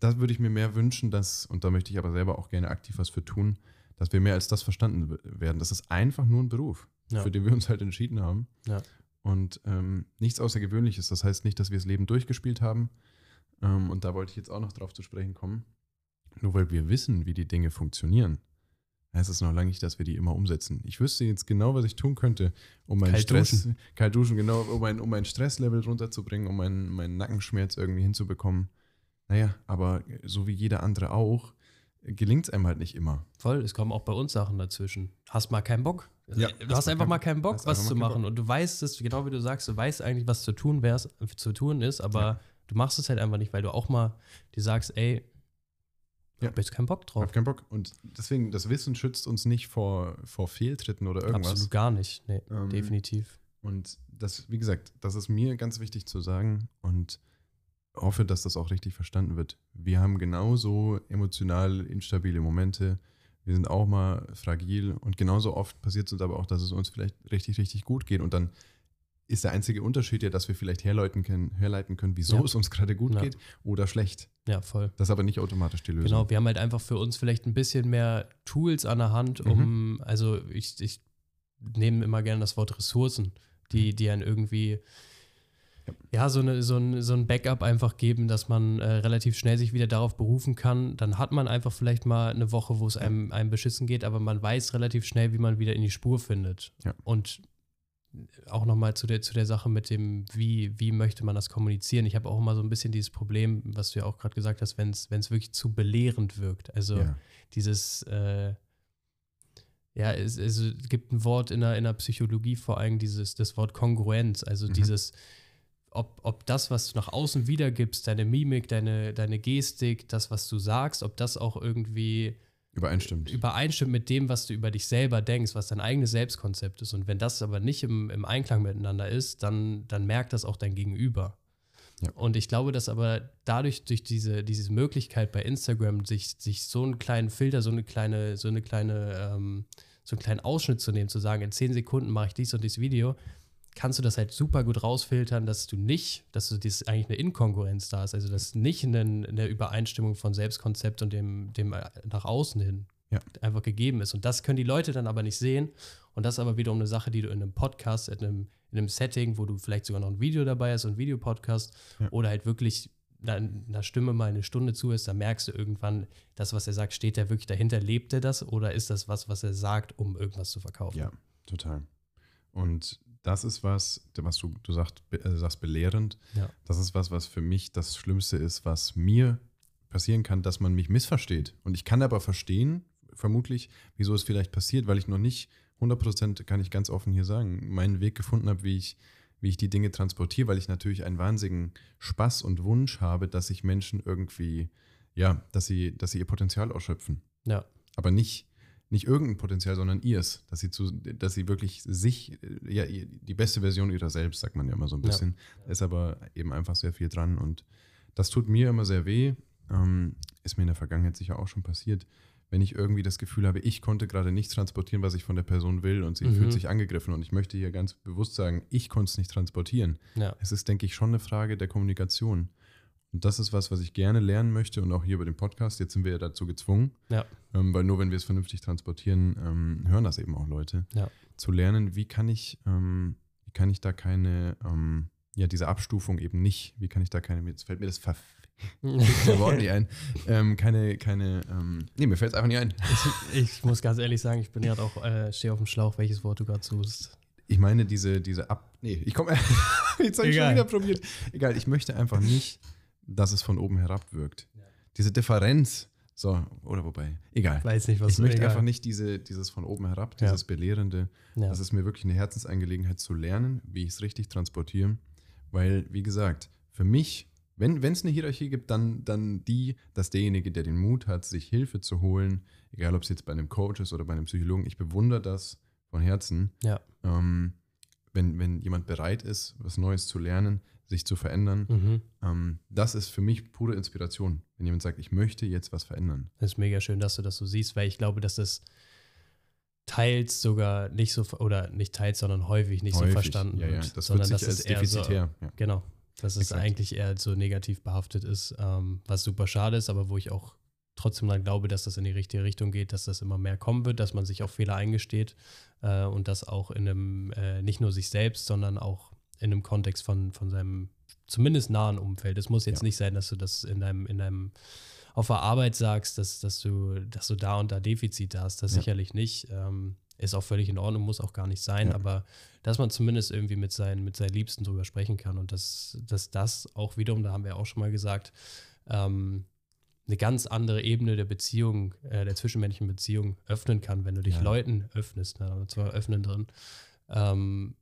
da würde ich mir mehr wünschen, dass, und da möchte ich aber selber auch gerne aktiv was für tun, dass wir mehr als das verstanden werden. Das ist einfach nur ein Beruf, Ja. für den wir uns halt entschieden haben. Ja. Und ähm, nichts Außergewöhnliches. Das heißt nicht, dass wir das Leben durchgespielt haben. Ähm, und da wollte ich jetzt auch noch drauf zu sprechen kommen. Nur weil wir wissen, wie die Dinge funktionieren, heißt es noch lange nicht, dass wir die immer umsetzen. Ich wüsste jetzt genau, was ich tun könnte, um meinen Kalt Stress, duschen. kalt duschen, genau, um mein, um mein Stresslevel runterzubringen, um meinen, meinen Nackenschmerz irgendwie hinzubekommen. Naja, aber so wie jeder andere auch, gelingt es einem halt nicht immer. Voll, es kommen auch bei uns Sachen dazwischen. Hast mal keinen Bock. Ja, du hast hast einfach mal keinen Bock, was zu machen. Und du weißt es, genau wie du sagst, du weißt eigentlich, was zu tun wär's, zu tun ist, aber Ja. du machst es halt einfach nicht, weil du auch mal dir sagst, ey, Ja. hab jetzt keinen Bock Ich drauf. hab keinen Bock. Und deswegen, das Wissen schützt uns nicht vor, vor Fehltritten oder irgendwas. Absolut gar nicht. Nee, Ähm, definitiv. Und das, wie gesagt, das ist mir ganz wichtig zu sagen und hoffe, dass das auch richtig verstanden wird. Wir haben genauso emotional instabile Momente. Wir sind auch mal fragil und genauso oft passiert es uns aber auch, dass es uns vielleicht richtig, richtig gut geht. Und dann ist der einzige Unterschied ja, dass wir vielleicht herleiten können, herleiten können wieso Ja. es uns gerade gut Ja. geht oder schlecht. Ja, voll. Das ist aber nicht automatisch die Lösung. Genau, wir haben halt einfach für uns vielleicht ein bisschen mehr Tools an der Hand, um, Mhm. also ich, ich nehme immer gerne das Wort Ressourcen, die, die einen irgendwie, Ja. ja, so, eine, so, ein, so ein Backup einfach geben, dass man äh, relativ schnell sich wieder darauf berufen kann. Dann hat man einfach vielleicht mal eine Woche, wo es einem, einem beschissen geht, aber man weiß relativ schnell, wie man wieder in die Spur findet. Ja. Und auch nochmal zu der, zu der Sache mit dem, wie, wie möchte man das kommunizieren. Ich habe auch immer so ein bisschen dieses Problem, was du ja auch gerade gesagt hast, wenn es wirklich zu belehrend wirkt. Also ja. dieses, äh, ja, es, es gibt ein Wort in der, in der Psychologie vor allem, dieses, das Wort Kongruenz, also Mhm. dieses, ob, ob das, was du nach außen wiedergibst, deine Mimik, deine, deine Gestik, das, was du sagst, ob das auch irgendwie Übereinstimmt. übereinstimmt mit dem, was du über dich selber denkst, was dein eigenes Selbstkonzept ist. Und wenn das aber nicht im, im Einklang miteinander ist, dann, dann merkt das auch dein Gegenüber. Ja. Und ich glaube, dass aber dadurch, durch diese, diese Möglichkeit bei Instagram, sich, sich so einen kleinen Filter, so eine kleine, so eine kleine, ähm, so einen kleinen Ausschnitt zu nehmen, zu sagen, in zehn Sekunden mache ich dies und dieses Video, kannst du das halt super gut rausfiltern, dass du nicht, dass du das eigentlich eine Inkongruenz da ist, also dass nicht eine, eine Übereinstimmung von Selbstkonzept und dem, dem äh, nach außen hin Ja. einfach gegeben ist. Und das können die Leute dann aber nicht sehen. Und das ist aber wiederum eine Sache, die du in einem Podcast, in einem, in einem Setting, wo du vielleicht sogar noch ein Video dabei hast, so ein Videopodcast, Ja. oder halt wirklich einer, Stimme mal eine Stunde zuhörst, dann merkst du irgendwann, das, was er sagt, steht er wirklich dahinter, lebt er das oder ist das was, was er sagt, um irgendwas zu verkaufen? Ja, total. Und das ist was, was du, du sagst, äh, sagst belehrend. Ja. Das ist was, was für mich das Schlimmste ist, was mir passieren kann, dass man mich missversteht. Und ich kann aber verstehen, vermutlich, wieso es vielleicht passiert, weil ich noch nicht 100% kann ich ganz offen hier sagen, meinen Weg gefunden habe, wie ich, wie ich die Dinge transportiere, weil ich natürlich einen wahnsinnigen Spaß und Wunsch habe, dass sich Menschen irgendwie, ja, dass sie, dass sie ihr Potenzial ausschöpfen Ja. aber nicht, nicht irgendein Potenzial, sondern ihrs, dass sie zu, dass sie wirklich sich, äh, ja, die beste Version ihrer selbst, sagt man ja immer so ein Ja. bisschen. Da ist aber eben einfach sehr viel dran und das tut mir immer sehr weh. Ähm, ist mir in der Vergangenheit sicher auch schon passiert, wenn ich irgendwie das Gefühl habe, ich konnte gerade nicht transportieren, was ich von der Person will und sie Mhm. fühlt sich angegriffen und ich möchte hier ganz bewusst sagen, ich konnte es nicht transportieren. Ja. Es ist, denke ich, schon eine Frage der Kommunikation. Und das ist was, was ich gerne lernen möchte und auch hier über den Podcast. Jetzt sind wir ja dazu gezwungen, Ja. ähm, weil nur wenn wir es vernünftig transportieren, ähm, hören das eben auch Leute. Ja. Zu lernen, wie kann ich, ähm, wie kann ich da keine, ähm, ja, diese Abstufung eben nicht, wie kann ich da keine, jetzt fällt mir das verfickte Wort nicht ein, ähm, keine, keine, ähm, nee, mir fällt es einfach nicht ein. Ich, ich muss ganz ehrlich sagen, ich bin gerade auch, äh, stehe auf dem Schlauch, welches Wort du gerade suchst. Ich meine, diese, diese Ab. Nee, ich komme. Jetzt habe ich schon wieder probiert. Egal, ich möchte einfach nicht, dass es von oben herab wirkt. Diese Differenz. So, oder wobei. Egal. Weiß nicht, was Ich möchte egal. einfach nicht diese, dieses von oben herab, Ja. dieses Belehrende. Ja. Das ist mir wirklich eine Herzensangelegenheit zu lernen, wie ich es richtig transportiere. Weil, wie gesagt, für mich, wenn es eine Hierarchie gibt, dann, dann die, dass derjenige, der den Mut hat, sich Hilfe zu holen, egal ob es jetzt bei einem Coach ist oder bei einem Psychologen, ich bewundere das von Herzen ja. ähm, wenn, wenn jemand bereit ist, was Neues zu lernen, sich zu verändern, Mhm. ähm, das ist für mich pure Inspiration. Wenn jemand sagt, ich möchte jetzt was verändern. Das ist mega schön, dass du das so siehst, weil ich glaube, dass das teils sogar nicht so, oder nicht teils, sondern häufig nicht Häufig. so verstanden ja, ja. wird. Das sondern wird sich dass als eher so, defizitär. ja. Genau. Dass es Exakt. eigentlich eher so negativ behaftet ist, ähm, was super schade ist, aber wo ich auch trotzdem dann glaube, dass das in die richtige Richtung geht, dass das immer mehr kommen wird, dass man sich auch Fehler eingesteht äh, und das auch in einem, äh, nicht nur sich selbst, sondern auch in einem Kontext von, von seinem zumindest nahen Umfeld. Es muss jetzt Ja. nicht sein, dass du das in deinem, in deinem auf der Arbeit sagst, dass, dass, du, dass du da und da Defizite hast. Das Ja. sicherlich nicht. Ähm, ist auch völlig in Ordnung, muss auch gar nicht sein, Ja. aber dass man zumindest irgendwie mit seinen, mit seinen Liebsten drüber sprechen kann und dass, dass das auch wiederum, da haben wir auch schon mal gesagt, ähm, eine ganz andere Ebene der Beziehung, äh, der zwischenmenschlichen Beziehung öffnen kann, wenn du dich Ja. Leuten öffnest, ne, und zwar öffnen drin. Ähm,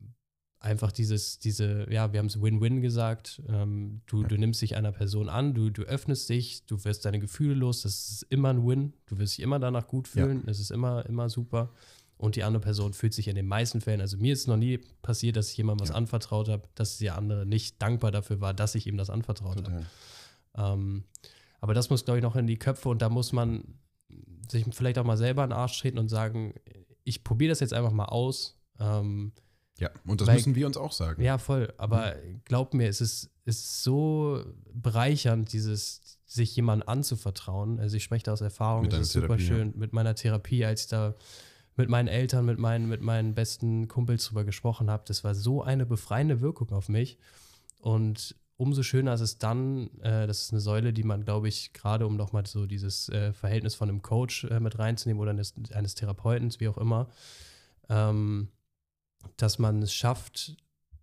einfach dieses, diese, ja, wir haben es Win-Win gesagt, ähm, du, Ja. du nimmst dich einer Person an, du, du öffnest dich, du wirst deine Gefühle los, das ist immer ein Win, du wirst dich immer danach gut Ja. fühlen, es ist immer, immer super. Und die andere Person fühlt sich in den meisten Fällen, also mir ist noch nie passiert, dass ich jemandem was Ja. anvertraut habe, dass der andere nicht dankbar dafür war, dass ich ihm das anvertraut habe. Ähm, aber das muss, glaube ich, noch in die Köpfe und da muss man sich vielleicht auch mal selber in den Arsch treten und sagen, ich probiere das jetzt einfach mal aus. Ähm, Ja, und das Weil- müssen wir uns auch sagen. ja, voll. Aber glaub mir, es ist, ist so bereichernd, dieses sich jemandem anzuvertrauen. Also ich spreche da aus Erfahrung, Mit es ist super Therapie, ja. schön mit meiner Therapie, als ich da mit meinen Eltern, mit meinen, mit meinen besten Kumpels drüber gesprochen habe. Das war so eine befreiende Wirkung auf mich. Und umso schöner ist es dann, äh, das ist eine Säule, die man, glaube ich, gerade um nochmal so dieses äh, Verhältnis von einem Coach äh, mit reinzunehmen oder eines, eines Therapeuten, wie auch immer, ähm, dass man es schafft,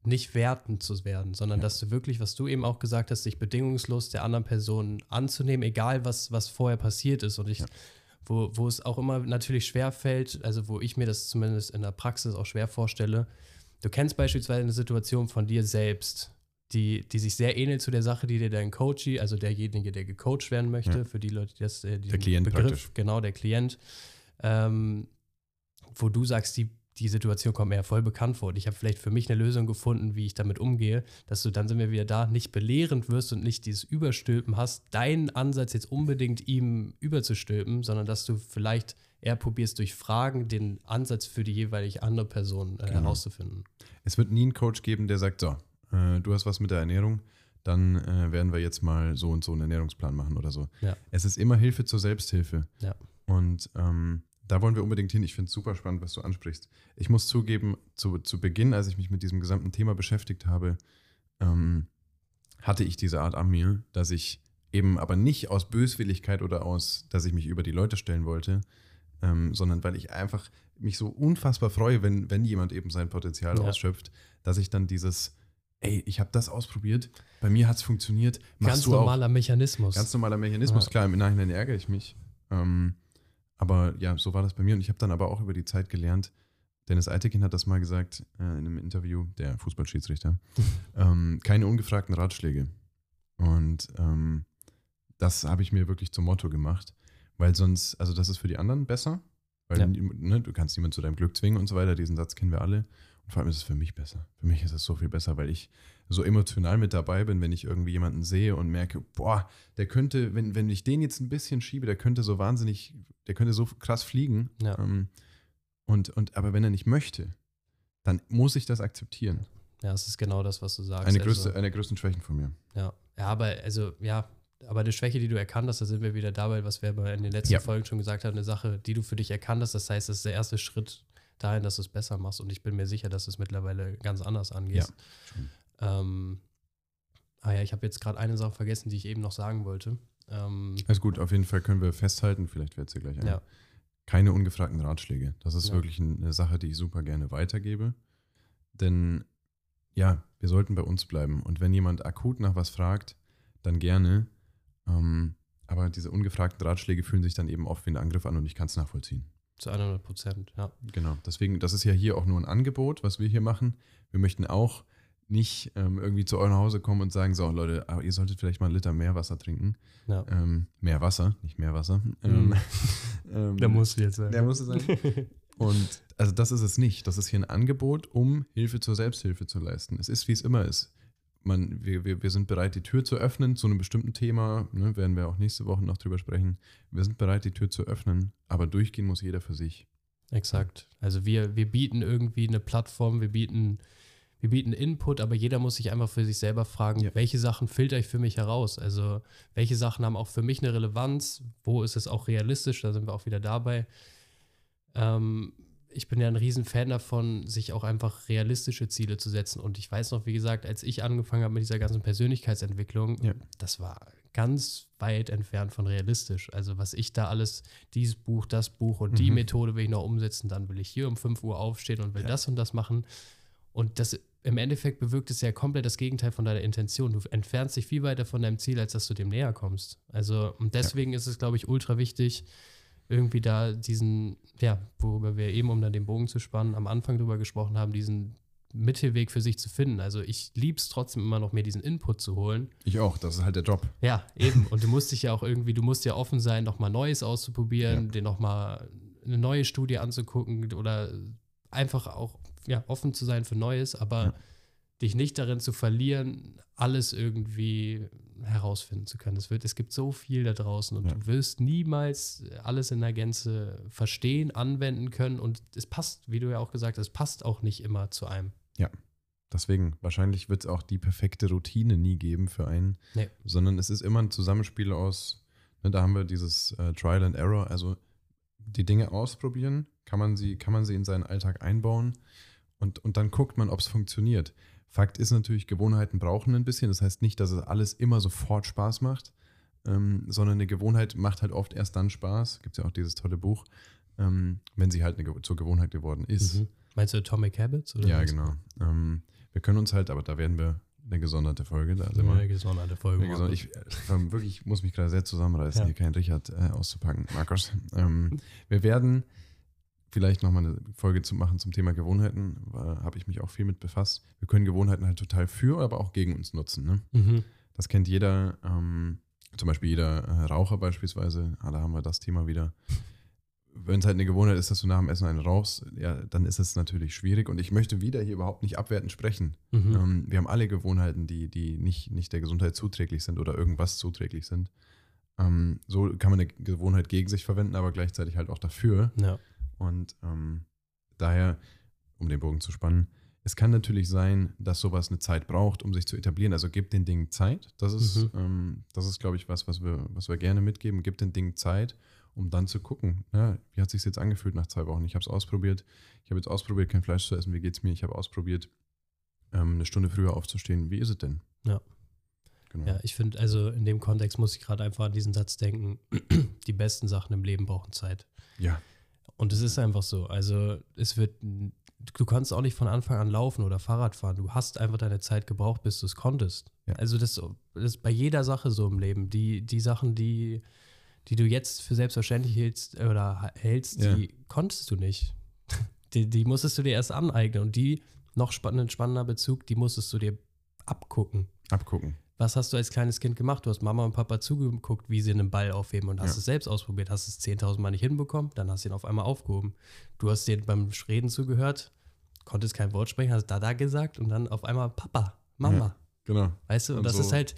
nicht wertend zu werden, sondern Ja. dass du wirklich, was du eben auch gesagt hast, dich bedingungslos der anderen Person anzunehmen, egal was, was vorher passiert ist. Und ich, Ja. wo, wo es auch immer natürlich schwer fällt, also wo ich mir das zumindest in der Praxis auch schwer vorstelle, du kennst beispielsweise eine Situation von dir selbst, die, die sich sehr ähnelt zu der Sache, die dir dein Coachie, also derjenige, der gecoacht werden möchte, Ja. für die Leute, die das, äh, Der Klient Begriff, praktisch. genau, der Klient, ähm, wo du sagst, die, die Situation kommt mir ja voll bekannt vor und ich habe vielleicht für mich eine Lösung gefunden, wie ich damit umgehe, dass du, dann sind wir wieder da, nicht belehrend wirst und nicht dieses Überstülpen hast, deinen Ansatz jetzt unbedingt ihm überzustülpen, sondern dass du vielleicht eher probierst, durch Fragen den Ansatz für die jeweilige andere Person äh, Genau. herauszufinden. Es wird nie einen Coach geben, der sagt, so, äh, du hast was mit der Ernährung, dann äh, werden wir jetzt mal so und so einen Ernährungsplan machen oder so. Ja. Es ist immer Hilfe zur Selbsthilfe. Ja. Und ähm, da wollen wir unbedingt hin. Ich finde es super spannend, was du ansprichst. Ich muss zugeben, zu, zu Beginn, als ich mich mit diesem gesamten Thema beschäftigt habe, ähm, hatte ich diese Art an mir, dass ich eben aber nicht aus Böswilligkeit oder aus, dass ich mich über die Leute stellen wollte, ähm, sondern weil ich einfach mich so unfassbar freue, wenn, wenn jemand eben sein Potenzial Ja. ausschöpft, dass ich dann dieses, ey, ich habe das ausprobiert, bei mir hat es funktioniert, machst Ganz du auch. normaler Mechanismus. Ganz normaler Mechanismus, Ja. klar, im Nachhinein ärgere ich mich. Ähm, aber ja, so war das bei mir. Und ich habe dann aber auch über die Zeit gelernt, Dennis Eitekin hat das mal gesagt äh, in einem Interview, der Fußballschiedsrichter, ähm, keine ungefragten Ratschläge. Und ähm, das habe ich mir wirklich zum Motto gemacht, weil sonst, also das ist für die anderen besser, weil Ja. ne, du kannst niemanden zu deinem Glück zwingen und so weiter, diesen Satz kennen wir alle. Und vor allem ist es für mich besser. Für mich ist es so viel besser, weil ich so emotional mit dabei bin, wenn ich irgendwie jemanden sehe und merke, boah, der könnte, wenn, wenn ich den jetzt ein bisschen schiebe, der könnte so wahnsinnig, der könnte so krass fliegen. Ja. Ähm, und, und, aber wenn er nicht möchte, dann muss ich das akzeptieren. Ja, es ist genau das, was du sagst. Eine, Also- größte, eine der größten Schwächen von mir. Ja, Ja, aber also, ja, aber eine Schwäche, die du erkannt hast, da sind wir wieder dabei, was wir in den letzten Ja. Folgen schon gesagt haben, eine Sache, die du für dich erkannt hast. Das heißt, das ist der erste Schritt dahin, dass du es besser machst. Und ich bin mir sicher, dass du es mittlerweile ganz anders angehst. schon. Ähm, ah ja, ich habe jetzt gerade eine Sache vergessen, die ich eben noch sagen wollte. Ähm, Alles gut, auf jeden Fall können wir festhalten, vielleicht wird es ja gleich ein. ja, Keine ungefragten Ratschläge. Das ist Ja. wirklich eine Sache, die ich super gerne weitergebe. Denn ja, wir sollten bei uns bleiben. Und wenn jemand akut nach was fragt, dann gerne. Ähm, aber diese ungefragten Ratschläge fühlen sich dann eben oft wie ein Angriff an und ich kann es nachvollziehen. Zu 100 Prozent, ja. Genau. Deswegen, das ist ja hier auch nur ein Angebot, was wir hier machen. Wir möchten auch nicht ähm, irgendwie zu eurem Hause kommen und sagen, so Leute, aber ihr solltet vielleicht mal einen Liter mehr Wasser trinken. ja. Ähm, mehr Wasser, nicht mehr Wasser. Ähm, ähm, Der muss jetzt sein. Der muss es sein. Und also das ist es nicht. Das ist hier ein Angebot, um Hilfe zur Selbsthilfe zu leisten. Es ist, wie es immer ist. Man, wir, wir, wir sind bereit, die Tür zu öffnen zu einem bestimmten Thema. Ne, werden wir auch nächste Woche noch drüber sprechen. Wir sind bereit, die Tür zu öffnen, aber durchgehen muss jeder für sich. Exakt. Also wir, wir bieten irgendwie eine Plattform, wir bieten, wir bieten Input, aber jeder muss sich einfach für sich selber fragen, Ja. welche Sachen filter ich für mich heraus? Also welche Sachen haben auch für mich eine Relevanz? Wo ist es auch realistisch? Da sind wir auch wieder dabei. Ähm, ich bin ja ein Riesenfan davon, sich auch einfach realistische Ziele zu setzen. Und ich weiß noch, wie gesagt, als ich angefangen habe mit dieser ganzen Persönlichkeitsentwicklung, Ja. das war ganz weit entfernt von realistisch. Also was ich da alles, dieses Buch, das Buch und die Mhm. Methode will ich noch umsetzen, dann will ich hier um 5 Uhr aufstehen und will Ja. das und das machen. Und das im Endeffekt bewirkt es ja komplett das Gegenteil von deiner Intention. Du entfernst dich viel weiter von deinem Ziel, als dass du dem näher kommst. Also, und deswegen ist es, glaube ich, ultra wichtig, irgendwie da diesen, ja, worüber wir eben, um dann den Bogen zu spannen, am Anfang drüber gesprochen haben, diesen Mittelweg für sich zu finden. Also ich liebe es trotzdem immer noch, mir diesen Input zu holen. Ich auch, das ist halt der Job. Ja, eben. Und du musst dich ja auch irgendwie, du musst ja offen sein, nochmal Neues auszuprobieren, Ja. dir nochmal eine neue Studie anzugucken oder einfach auch ja, offen zu sein für Neues, aber Ja. dich nicht darin zu verlieren, alles irgendwie herausfinden zu können. Es, wird, es gibt so viel da draußen und Ja. du wirst niemals alles in der Gänze verstehen, anwenden können und es passt, wie du ja auch gesagt hast, es passt auch nicht immer zu einem. Deswegen, wahrscheinlich wird es auch die perfekte Routine nie geben für einen, Nee. sondern es ist immer ein Zusammenspiel aus, ne, da haben wir dieses äh, Trial and Error, also die Dinge ausprobieren, kann man sie, kann man sie in seinen Alltag einbauen und, und dann guckt man, ob es funktioniert. Fakt ist natürlich, Gewohnheiten brauchen ein bisschen, das heißt nicht, dass es alles immer sofort Spaß macht, ähm, sondern eine Gewohnheit macht halt oft erst dann Spaß, gibt es ja auch dieses tolle Buch, ähm, wenn sie halt eine, zur Gewohnheit geworden ist. Mhm. Meinst du Atomic Habits? Oder Ja, was? genau. Ähm, wir können uns halt, aber da werden wir eine gesonderte Folge, da sind wir. Eine gesonderte Folge. Eine gesonderte, ich äh, wirklich ich muss mich gerade sehr zusammenreißen, Ja. hier keinen Richard äh, auszupacken. Markus. Ähm, wir werden vielleicht nochmal eine Folge zu machen zum Thema Gewohnheiten. Habe ich mich auch viel mit befasst. Wir können Gewohnheiten halt total für, aber auch gegen uns nutzen. Ne? Mhm. Das kennt jeder, ähm, zum Beispiel jeder äh, Raucher beispielsweise. Alle haben wir das Thema wieder. Wenn es halt eine Gewohnheit ist, dass du nach dem Essen einen rauchst, ja, dann ist es natürlich schwierig. Und ich möchte wieder hier überhaupt nicht abwertend sprechen. Mhm. Ähm, wir haben alle Gewohnheiten, die, die nicht, nicht der Gesundheit zuträglich sind oder irgendwas zuträglich sind. Ähm, so kann man eine Gewohnheit gegen sich verwenden, aber gleichzeitig halt auch dafür. Ja. Und ähm, daher, um den Bogen zu spannen, es kann natürlich sein, dass sowas eine Zeit braucht, um sich zu etablieren. Also gebt den Dingen Zeit. Das ist, Mhm. ähm, das ist, glaube ich, was, was wir, was wir gerne mitgeben. Gebt den Dingen Zeit, um dann zu gucken, ja, wie hat sich jetzt angefühlt nach zwei Wochen. Ich habe es ausprobiert. Ich habe jetzt ausprobiert, kein Fleisch zu essen. Wie geht es mir? Ich habe ausprobiert, ähm, eine Stunde früher aufzustehen. Wie ist es denn? Ja. Genau. Ja, ich finde, also in dem Kontext muss ich gerade einfach an diesen Satz denken, die besten Sachen im Leben brauchen Zeit. ja. Und es ist einfach so. Also es wird, du kannst auch nicht von Anfang an laufen oder Fahrrad fahren. Du hast einfach deine Zeit gebraucht, bis du es konntest. Ja. Also das, das ist bei jeder Sache so im Leben. Die, die Sachen, die, die du jetzt für selbstverständlich hältst oder hältst, Ja. die konntest du nicht. Die, die musstest du dir erst aneignen. Und die, noch spann ein spannender Bezug, die musstest du dir abgucken. Abgucken. Was hast du als kleines Kind gemacht? Du hast Mama und Papa zugeguckt, wie sie einen Ball aufheben und hast Ja. es selbst ausprobiert. Hast es 10.000 Mal nicht hinbekommen, dann hast du ihn auf einmal aufgehoben. Du hast dir beim Reden zugehört, konntest kein Wort sprechen, hast Dada gesagt und dann auf einmal Papa, Mama. Genau. Weißt du? Und, Und das so- ist halt,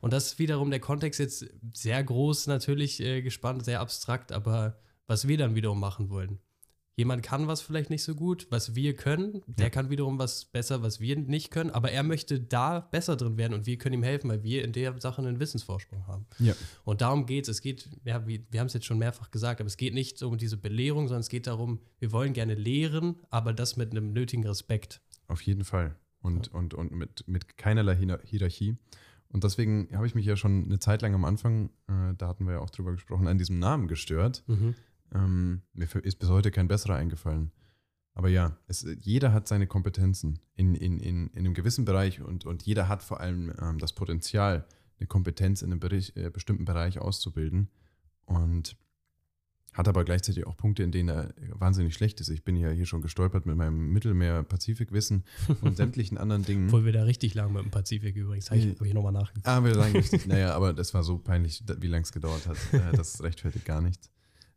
und das ist wiederum der Kontext jetzt sehr groß natürlich äh, gespannt, sehr abstrakt, aber was wir dann wiederum machen wollen. Jemand kann was vielleicht nicht so gut, was wir können. Der Ja. kann wiederum was besser, was wir nicht können. Aber er möchte da besser drin werden und wir können ihm helfen, weil wir in der Sache einen Wissensvorsprung haben. Ja. Und darum geht es. Es geht, ja, wie, wir haben es jetzt schon mehrfach gesagt, aber es geht nicht um diese Belehrung, sondern es geht darum, wir wollen gerne lehren, aber das mit einem nötigen Respekt. Auf jeden Fall. Und, und, und mit, mit keinerlei Hier- Hierarchie. Und deswegen habe ich mich ja schon eine Zeit lang am Anfang, äh, da hatten wir ja auch drüber gesprochen, an diesem Namen gestört. Ähm, mir ist bis heute kein besserer eingefallen. Aber ja, es, jeder hat seine Kompetenzen in, in, in, in einem gewissen Bereich und, und jeder hat vor allem ähm, das Potenzial, eine Kompetenz in einem Bereich, äh, bestimmten Bereich auszubilden. Und hat aber gleichzeitig auch Punkte, in denen er wahnsinnig schlecht ist. Ich bin ja hier schon gestolpert mit meinem Mittelmeer-Pazifik-Wissen und sämtlichen anderen Dingen. Obwohl wir da richtig lang mit dem Pazifik übrigens, habe ich, hab ich nochmal nachgeguckt. Ah, wir sagen richtig. Naja, aber das war so peinlich, wie lange es gedauert hat. Äh, Das rechtfertigt gar nichts.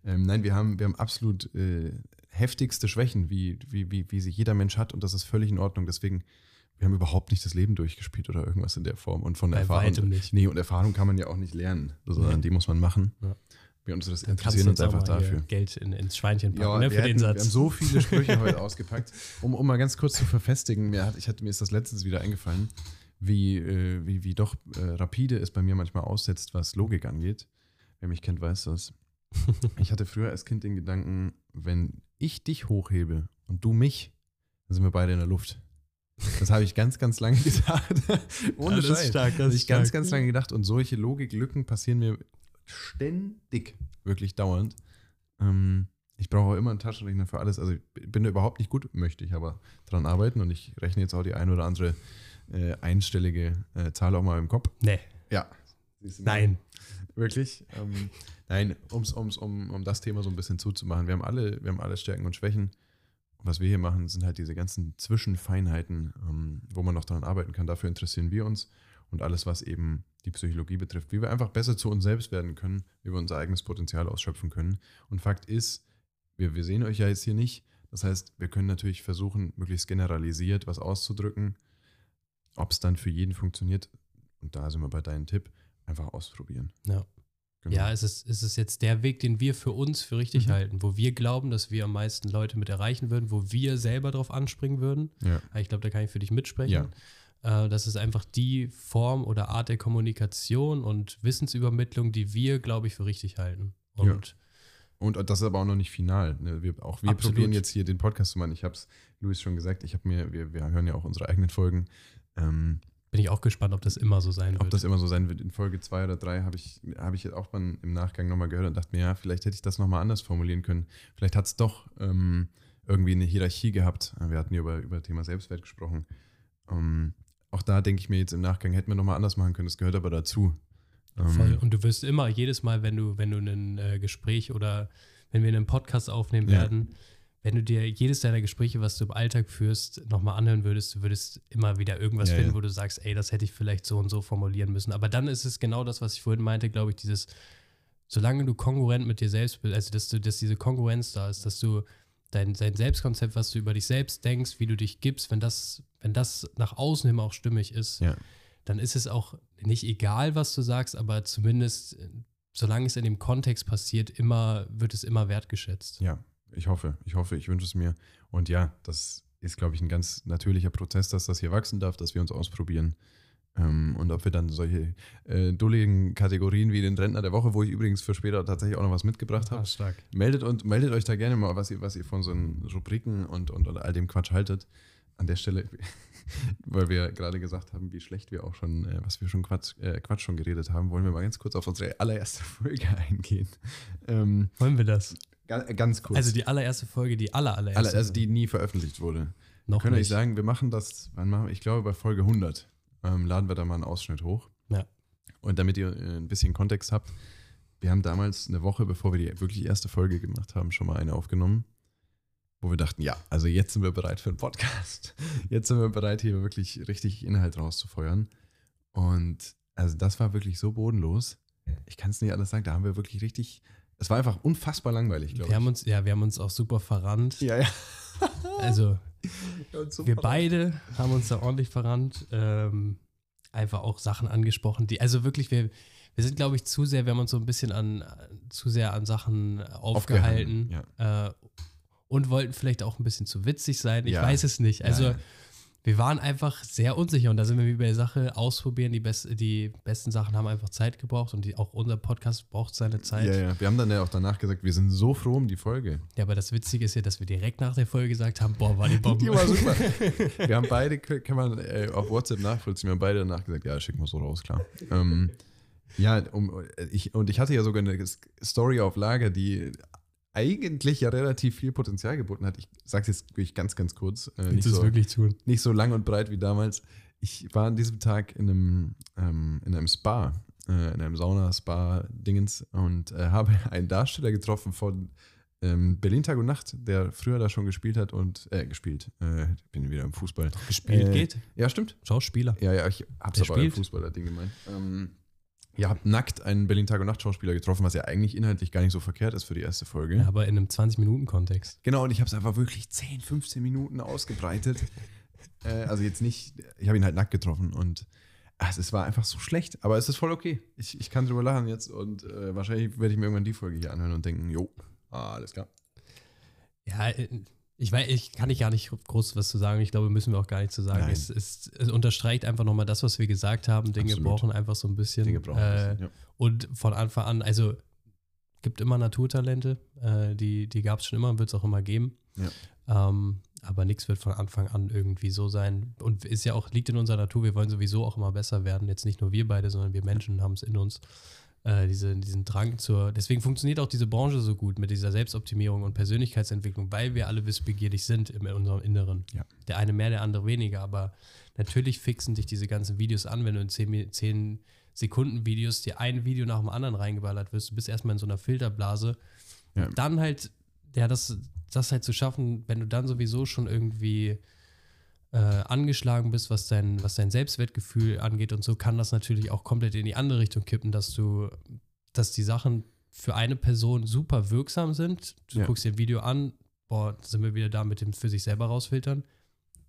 Ähm, nein, wir haben, wir haben absolut äh, heftigste Schwächen, wie, wie, wie, wie sie jeder Mensch hat und das ist völlig in Ordnung. Deswegen, wir haben überhaupt nicht das Leben durchgespielt oder irgendwas in der Form. Und von Bei Erfahrung. nicht. Nee, und Erfahrung kann man ja auch nicht lernen, sondern Nee. die muss man machen. Ja. Wir uns das interessieren uns einfach dafür. Geld in, ins Schweinchen packen, Ja, ne, wir, für den hätten, wir haben Satz. so viele Sprüche heute ausgepackt. Um, um mal ganz kurz zu verfestigen, mir, hat, ich hatte, mir ist das letztens wieder eingefallen, wie, äh, wie, wie doch äh, rapide es bei mir manchmal aussetzt, was Logik angeht. Wer mich kennt, weiß das. Ich hatte früher als Kind den Gedanken, wenn ich dich hochhebe und du mich, dann sind wir beide in der Luft. Das habe ich ganz, ganz lange gedacht. Ohne Ja, das Scheiß. stark, das habe ich ganz, ganz lange gedacht. Und solche Logiklücken passieren mir ständig, wirklich dauernd. Ähm, ich brauche auch immer einen Taschenrechner für alles. Also ich bin da überhaupt nicht gut, möchte ich aber dran arbeiten. Und ich rechne jetzt auch die ein oder andere äh, einstellige äh, Zahl auch mal im Kopf. Nee, Ja. nein. Wirklich? Ähm, nein, um's, um's, um, um das Thema so ein bisschen zuzumachen. Wir haben alle, wir haben alle Stärken und Schwächen. Und was wir hier machen, sind halt diese ganzen Zwischenfeinheiten, ähm, wo man noch daran arbeiten kann. Dafür interessieren wir uns. Und alles, was eben die Psychologie betrifft, wie wir einfach besser zu uns selbst werden können, wie wir unser eigenes Potenzial ausschöpfen können. Und Fakt ist, wir, wir sehen euch ja jetzt hier nicht. Das heißt, wir können natürlich versuchen, möglichst generalisiert was auszudrücken. Ob es dann für jeden funktioniert, und da sind wir bei deinem Tipp, einfach ausprobieren. Ja. Genau. Ja, es ist, es ist jetzt der Weg, den wir für uns für richtig Mhm. halten, wo wir glauben, dass wir am meisten Leute mit erreichen würden, wo wir selber drauf anspringen würden. ja. Ich glaube, da kann ich für dich mitsprechen. Ja. Äh, das ist einfach die Form oder Art der Kommunikation und Wissensübermittlung, die wir, glaube ich, für richtig halten. Ja. Und Und das ist aber auch noch nicht final. Ne? Wir, auch wir Absolut. probieren jetzt hier den Podcast zu machen. Ich habe es Luis schon gesagt, ich habe mir, wir, wir hören ja auch unsere eigenen Folgen. Ähm, bin ich auch gespannt, ob das immer so sein ob wird. das immer so sein wird. In Folge zwei oder drei habe ich, hab ich jetzt auch mal im Nachgang nochmal gehört und dachte mir, ja, vielleicht hätte ich das nochmal anders formulieren können. Vielleicht hat es doch ähm, irgendwie eine Hierarchie gehabt. Wir hatten ja über, über Thema Selbstwert gesprochen. Ähm, auch da denke ich mir jetzt im Nachgang, hätten wir nochmal anders machen können. Das gehört aber dazu. Ähm, Voll. Und du wirst immer, jedes Mal, wenn du, wenn du ein äh, Gespräch oder wenn wir einen Podcast aufnehmen Ja. werden, wenn du dir jedes deiner Gespräche, was du im Alltag führst, nochmal anhören würdest, du würdest immer wieder irgendwas Ja, finden, ja. wo du sagst, ey, das hätte ich vielleicht so und so formulieren müssen. Aber dann ist es genau das, was ich vorhin meinte, glaube ich, dieses, solange du kongruent mit dir selbst bist, also dass du, dass diese Kongruenz da ist, dass du dein, dein Selbstkonzept, was du über dich selbst denkst, wie du dich gibst, wenn das, wenn das nach außen hin auch stimmig ist, Ja. dann ist es auch nicht egal, was du sagst, aber zumindest, äh, solange es in dem Kontext passiert, immer, wird es immer wertgeschätzt. Ja, ich hoffe, ich hoffe, ich wünsche es mir. Und ja, das ist, glaube ich, ein ganz natürlicher Prozess, dass das hier wachsen darf, dass wir uns ausprobieren. Ähm, und ob wir dann solche äh, dulligen Kategorien wie den Rentner der Woche, wo ich übrigens für später tatsächlich auch noch was mitgebracht habe, stark. meldet, und, meldet euch da gerne mal, was ihr, was ihr von so Rubriken und, und, und all dem Quatsch haltet. An der Stelle, weil wir gerade gesagt haben, wie schlecht wir auch schon, äh, was wir schon Quatsch, äh, Quatsch schon geredet haben, wollen wir mal ganz kurz auf unsere allererste Folge eingehen. Ähm, Wollen wir das? Ga- ganz kurz. Also die allererste Folge, die aller, allererste. Alle, also die nie veröffentlicht wurde. noch Können nicht. euch sagen, wir machen das? Ich glaube bei Folge 100 ähm, laden wir da mal einen Ausschnitt hoch. Ja. Und damit ihr äh, ein bisschen Kontext habt, wir haben damals eine Woche, bevor wir die wirklich erste Folge gemacht haben, schon mal eine aufgenommen, wo wir dachten, ja, also jetzt sind wir bereit für einen Podcast. Jetzt sind wir bereit, hier wirklich richtig Inhalt rauszufeuern. Und also das war wirklich so bodenlos. Ich kann es nicht alles sagen, da haben wir wirklich richtig, es war einfach unfassbar langweilig, glaube ich. Wir haben uns, ja, wir haben uns auch super verrannt. ja, ja. Also wir beide haben uns da ordentlich verrannt. Ähm, einfach auch Sachen angesprochen, die, also wirklich, wir, wir sind, glaube ich, zu sehr, wir haben uns so ein bisschen an, zu sehr an Sachen aufgehalten. Aufgehalten, Äh, und wollten vielleicht auch ein bisschen zu witzig sein. Ich Ja. weiß es nicht. Also Ja, ja. Wir waren einfach sehr unsicher und da sind wir wie bei der Sache ausprobieren. Die, best, die besten Sachen haben einfach Zeit gebraucht und die, auch unser Podcast braucht seine Zeit. Ja, ja. Wir haben dann ja auch danach gesagt, wir sind so froh um die Folge. Ja, aber das Witzige ist ja, dass wir direkt nach der Folge gesagt haben, boah, war die Bombe. Die war super. wir haben beide, kann man äh, auf WhatsApp nachvollziehen, wir haben beide danach gesagt, ja, schicken wir so raus, klar. Ähm, ja, um, ich, und ich hatte ja sogar eine Story auf Lager, die eigentlich ja relativ viel Potenzial geboten hat. Ich sag's jetzt wirklich ganz, ganz kurz. Äh, nicht, es so, wirklich tun? nicht so lang und breit wie damals. Ich war an diesem Tag in einem, ähm, in einem Spa, äh, in einem Sauna-Spa-Dingens und äh, habe einen Darsteller getroffen von ähm, Berlin Tag und Nacht, der früher da schon gespielt hat und, äh, gespielt, äh, bin wieder im Fußball. Gespielt Äh, geht. Ja, stimmt. Schauspieler. Ja, ja, ich hab's Der aber im? Fußballer-Ding gemeint. Ähm, ihr habt nackt einen Berlin Tag und Nacht Schauspieler getroffen, was ja eigentlich inhaltlich gar nicht so verkehrt ist für die erste Folge. Ja, aber in einem 20-Minuten-Kontext. Genau, und ich habe es einfach wirklich 10, 15 Minuten ausgebreitet. äh, also jetzt nicht, ich habe ihn halt nackt getroffen und ach, es war einfach so schlecht, aber es ist voll okay. Ich, ich kann drüber lachen jetzt und äh, wahrscheinlich werde ich mir irgendwann die Folge hier anhören und denken, jo, alles klar. Ja, äh, ich weiß, ich kann nicht gar nicht groß was zu sagen. Ich glaube, müssen wir auch gar nicht zu sagen. Es, es, es unterstreicht einfach nochmal das, was wir gesagt haben. Dinge Absolut. brauchen einfach so ein bisschen. Dinge brauchen äh, ein bisschen, ja. Und von Anfang an, also gibt immer Naturtalente, äh, die, die gab es schon immer und wird es auch immer geben. Ähm, aber nichts wird von Anfang an irgendwie so sein. Und ist ja auch, liegt in unserer Natur, wir wollen sowieso auch immer besser werden. Jetzt nicht nur wir beide, sondern wir Menschen haben es in uns. Äh, diese, diesen Drang zur. Deswegen funktioniert auch diese Branche so gut mit dieser Selbstoptimierung und Persönlichkeitsentwicklung, weil wir alle wissbegierig sind in unserem Inneren. Ja. Der eine mehr, der andere weniger. Aber natürlich fixen dich diese ganzen Videos an, wenn du in 10, Mi- 10 Sekunden Videos dir ein Video nach dem anderen reingeballert wirst. Du bist erstmal in so einer Filterblase. Ja. Dann halt, ja, das, das halt zu schaffen, wenn du dann sowieso schon irgendwie äh, angeschlagen bist, was dein, was dein Selbstwertgefühl angeht und so, kann das natürlich auch komplett in die andere Richtung kippen, dass du, dass die Sachen für eine Person super wirksam sind. Du Ja. guckst dir ein Video an, boah, sind wir wieder da mit dem für sich selber rausfiltern.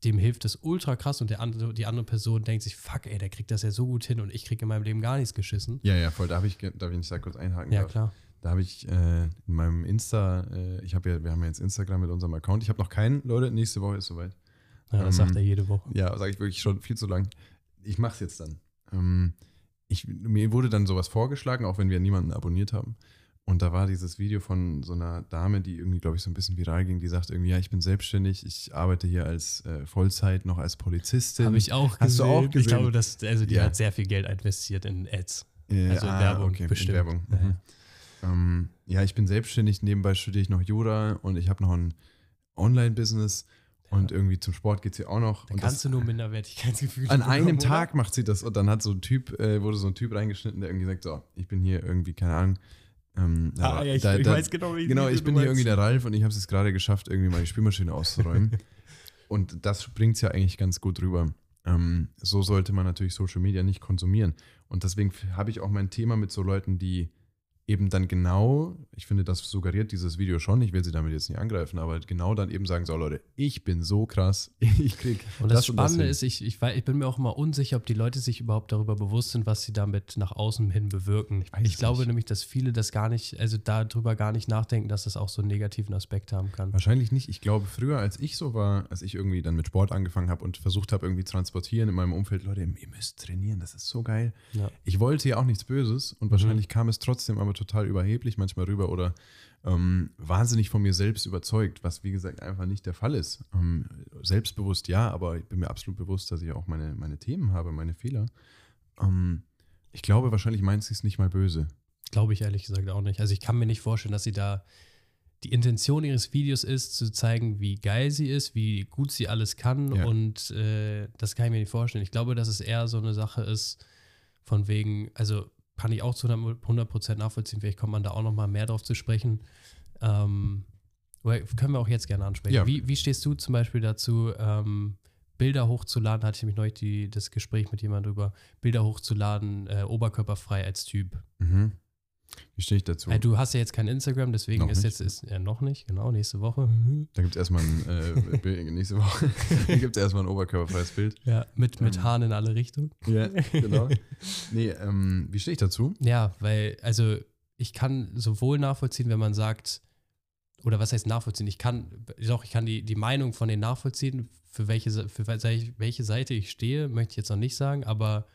Dem hilft es ultra krass und der andere, die andere Person denkt sich, fuck, ey, der kriegt das ja so gut hin und ich kriege in meinem Leben gar nichts geschissen. Ja, ja, voll. Darf ich, darf ich nicht da kurz einhaken? Ja, darf? klar. Da habe ich äh, in meinem Insta, äh, ich habe ja, wir haben ja jetzt Instagram mit unserem Account. Ich habe noch keinen, Leute, nächste Woche ist soweit. Ja, das Ähm, sagt er jede Woche. Ja, sage ich wirklich schon viel zu lang. Ich mache es jetzt dann. Ähm, ich, mir wurde dann sowas vorgeschlagen, auch wenn wir niemanden abonniert haben. Und da war dieses Video von so einer Dame, die irgendwie, glaube ich, so ein bisschen viral ging, die sagt irgendwie, ja, ich bin selbstständig, ich arbeite hier als äh, Vollzeit noch als Polizistin. Habe ich auch Hast du gesehen. auch Ich gesehen? glaube, dass, also die Ja. hat sehr viel Geld investiert in Ads. Äh, Also in Werbung, okay, bestimmt. In Werbung. Ja, Mhm. Ähm, ja, ich bin selbstständig, nebenbei studiere ich noch Jura und ich habe noch ein Online-Business und irgendwie zum Sport geht sie auch noch. Da und kannst du nur Minderwertigkeitsgefühle an bekommen, einem oder? Tag macht sie das und dann hat so ein Typ, äh, wurde so ein Typ reingeschnitten, der irgendwie sagt, so, ich bin hier irgendwie, keine Ahnung. Ähm, Ah, ja, ich, da- ich da- weiß genau, wie Genau, ich bin hier irgendwie der Ralf und ich habe es jetzt gerade geschafft, irgendwie meine Spülmaschine auszuräumen. und das bringt es ja eigentlich ganz gut rüber. Ähm, so sollte man natürlich Social Media nicht konsumieren. Und deswegen habe ich auch mein Thema mit so Leuten, die eben dann genau, ich finde, das suggeriert dieses Video schon, ich will sie damit jetzt nicht angreifen, aber genau dann eben sagen, so Leute, ich bin so krass, ich krieg Und das, das und das Spannende ist, ich, ich, ich bin mir auch immer unsicher, ob die Leute sich überhaupt darüber bewusst sind, was sie damit nach außen hin bewirken. Ich, es glaube nämlich, dass viele das gar nicht, also darüber gar nicht nachdenken, dass das auch so einen negativen Aspekt haben kann. Wahrscheinlich nicht. Ich glaube, früher, als ich so war, als ich irgendwie dann mit Sport angefangen habe und versucht habe, irgendwie zu transportieren in meinem Umfeld, Leute, ihr müsst trainieren, das ist so geil. Ja. Ich wollte ja auch nichts Böses und wahrscheinlich kam es trotzdem aber total überheblich manchmal rüber oder ähm, wahnsinnig von mir selbst überzeugt, was wie gesagt einfach nicht der Fall ist. Ähm, selbstbewusst ja, aber ich bin mir absolut bewusst, dass ich auch meine, meine Themen habe, meine Fehler. Ähm, ich glaube, wahrscheinlich meint sie es nicht mal böse. Glaube ich ehrlich gesagt auch nicht. Also ich kann mir nicht vorstellen, dass sie da die Intention ihres Videos ist, zu zeigen, wie geil sie ist, wie gut sie alles kann. Ja. Und äh, das kann ich mir nicht vorstellen. Ich glaube, dass es eher so eine Sache ist, von wegen, also kann ich auch zu 100% nachvollziehen. Vielleicht kommt man da auch noch mal mehr drauf zu sprechen. Ähm, können wir auch jetzt gerne ansprechen. Ja. Wie, wie stehst du zum Beispiel dazu, ähm, Bilder hochzuladen? Hatte ich nämlich neulich die, das Gespräch mit jemandem drüber, Bilder hochzuladen, äh, oberkörperfrei als Typ. Mhm. Wie stehe ich dazu? Äh, du hast ja jetzt kein Instagram, deswegen Noch ist nicht. jetzt ist, ja, noch nicht, genau, nächste Woche. Da gibt es erstmal ein äh, nächste Woche. da gibt es erstmal ein oberkörperfreies Bild. Ja, mit, mit Ähm. Haaren in alle Richtungen. Ja, genau. Nee, ähm, wie stehe ich dazu? Ja, weil, also ich kann sowohl nachvollziehen, wenn man sagt, oder was heißt nachvollziehen? Ich kann, doch, ich kann die, die Meinung von denen nachvollziehen, für welche, für welche Seite ich stehe, möchte ich jetzt noch nicht sagen, aber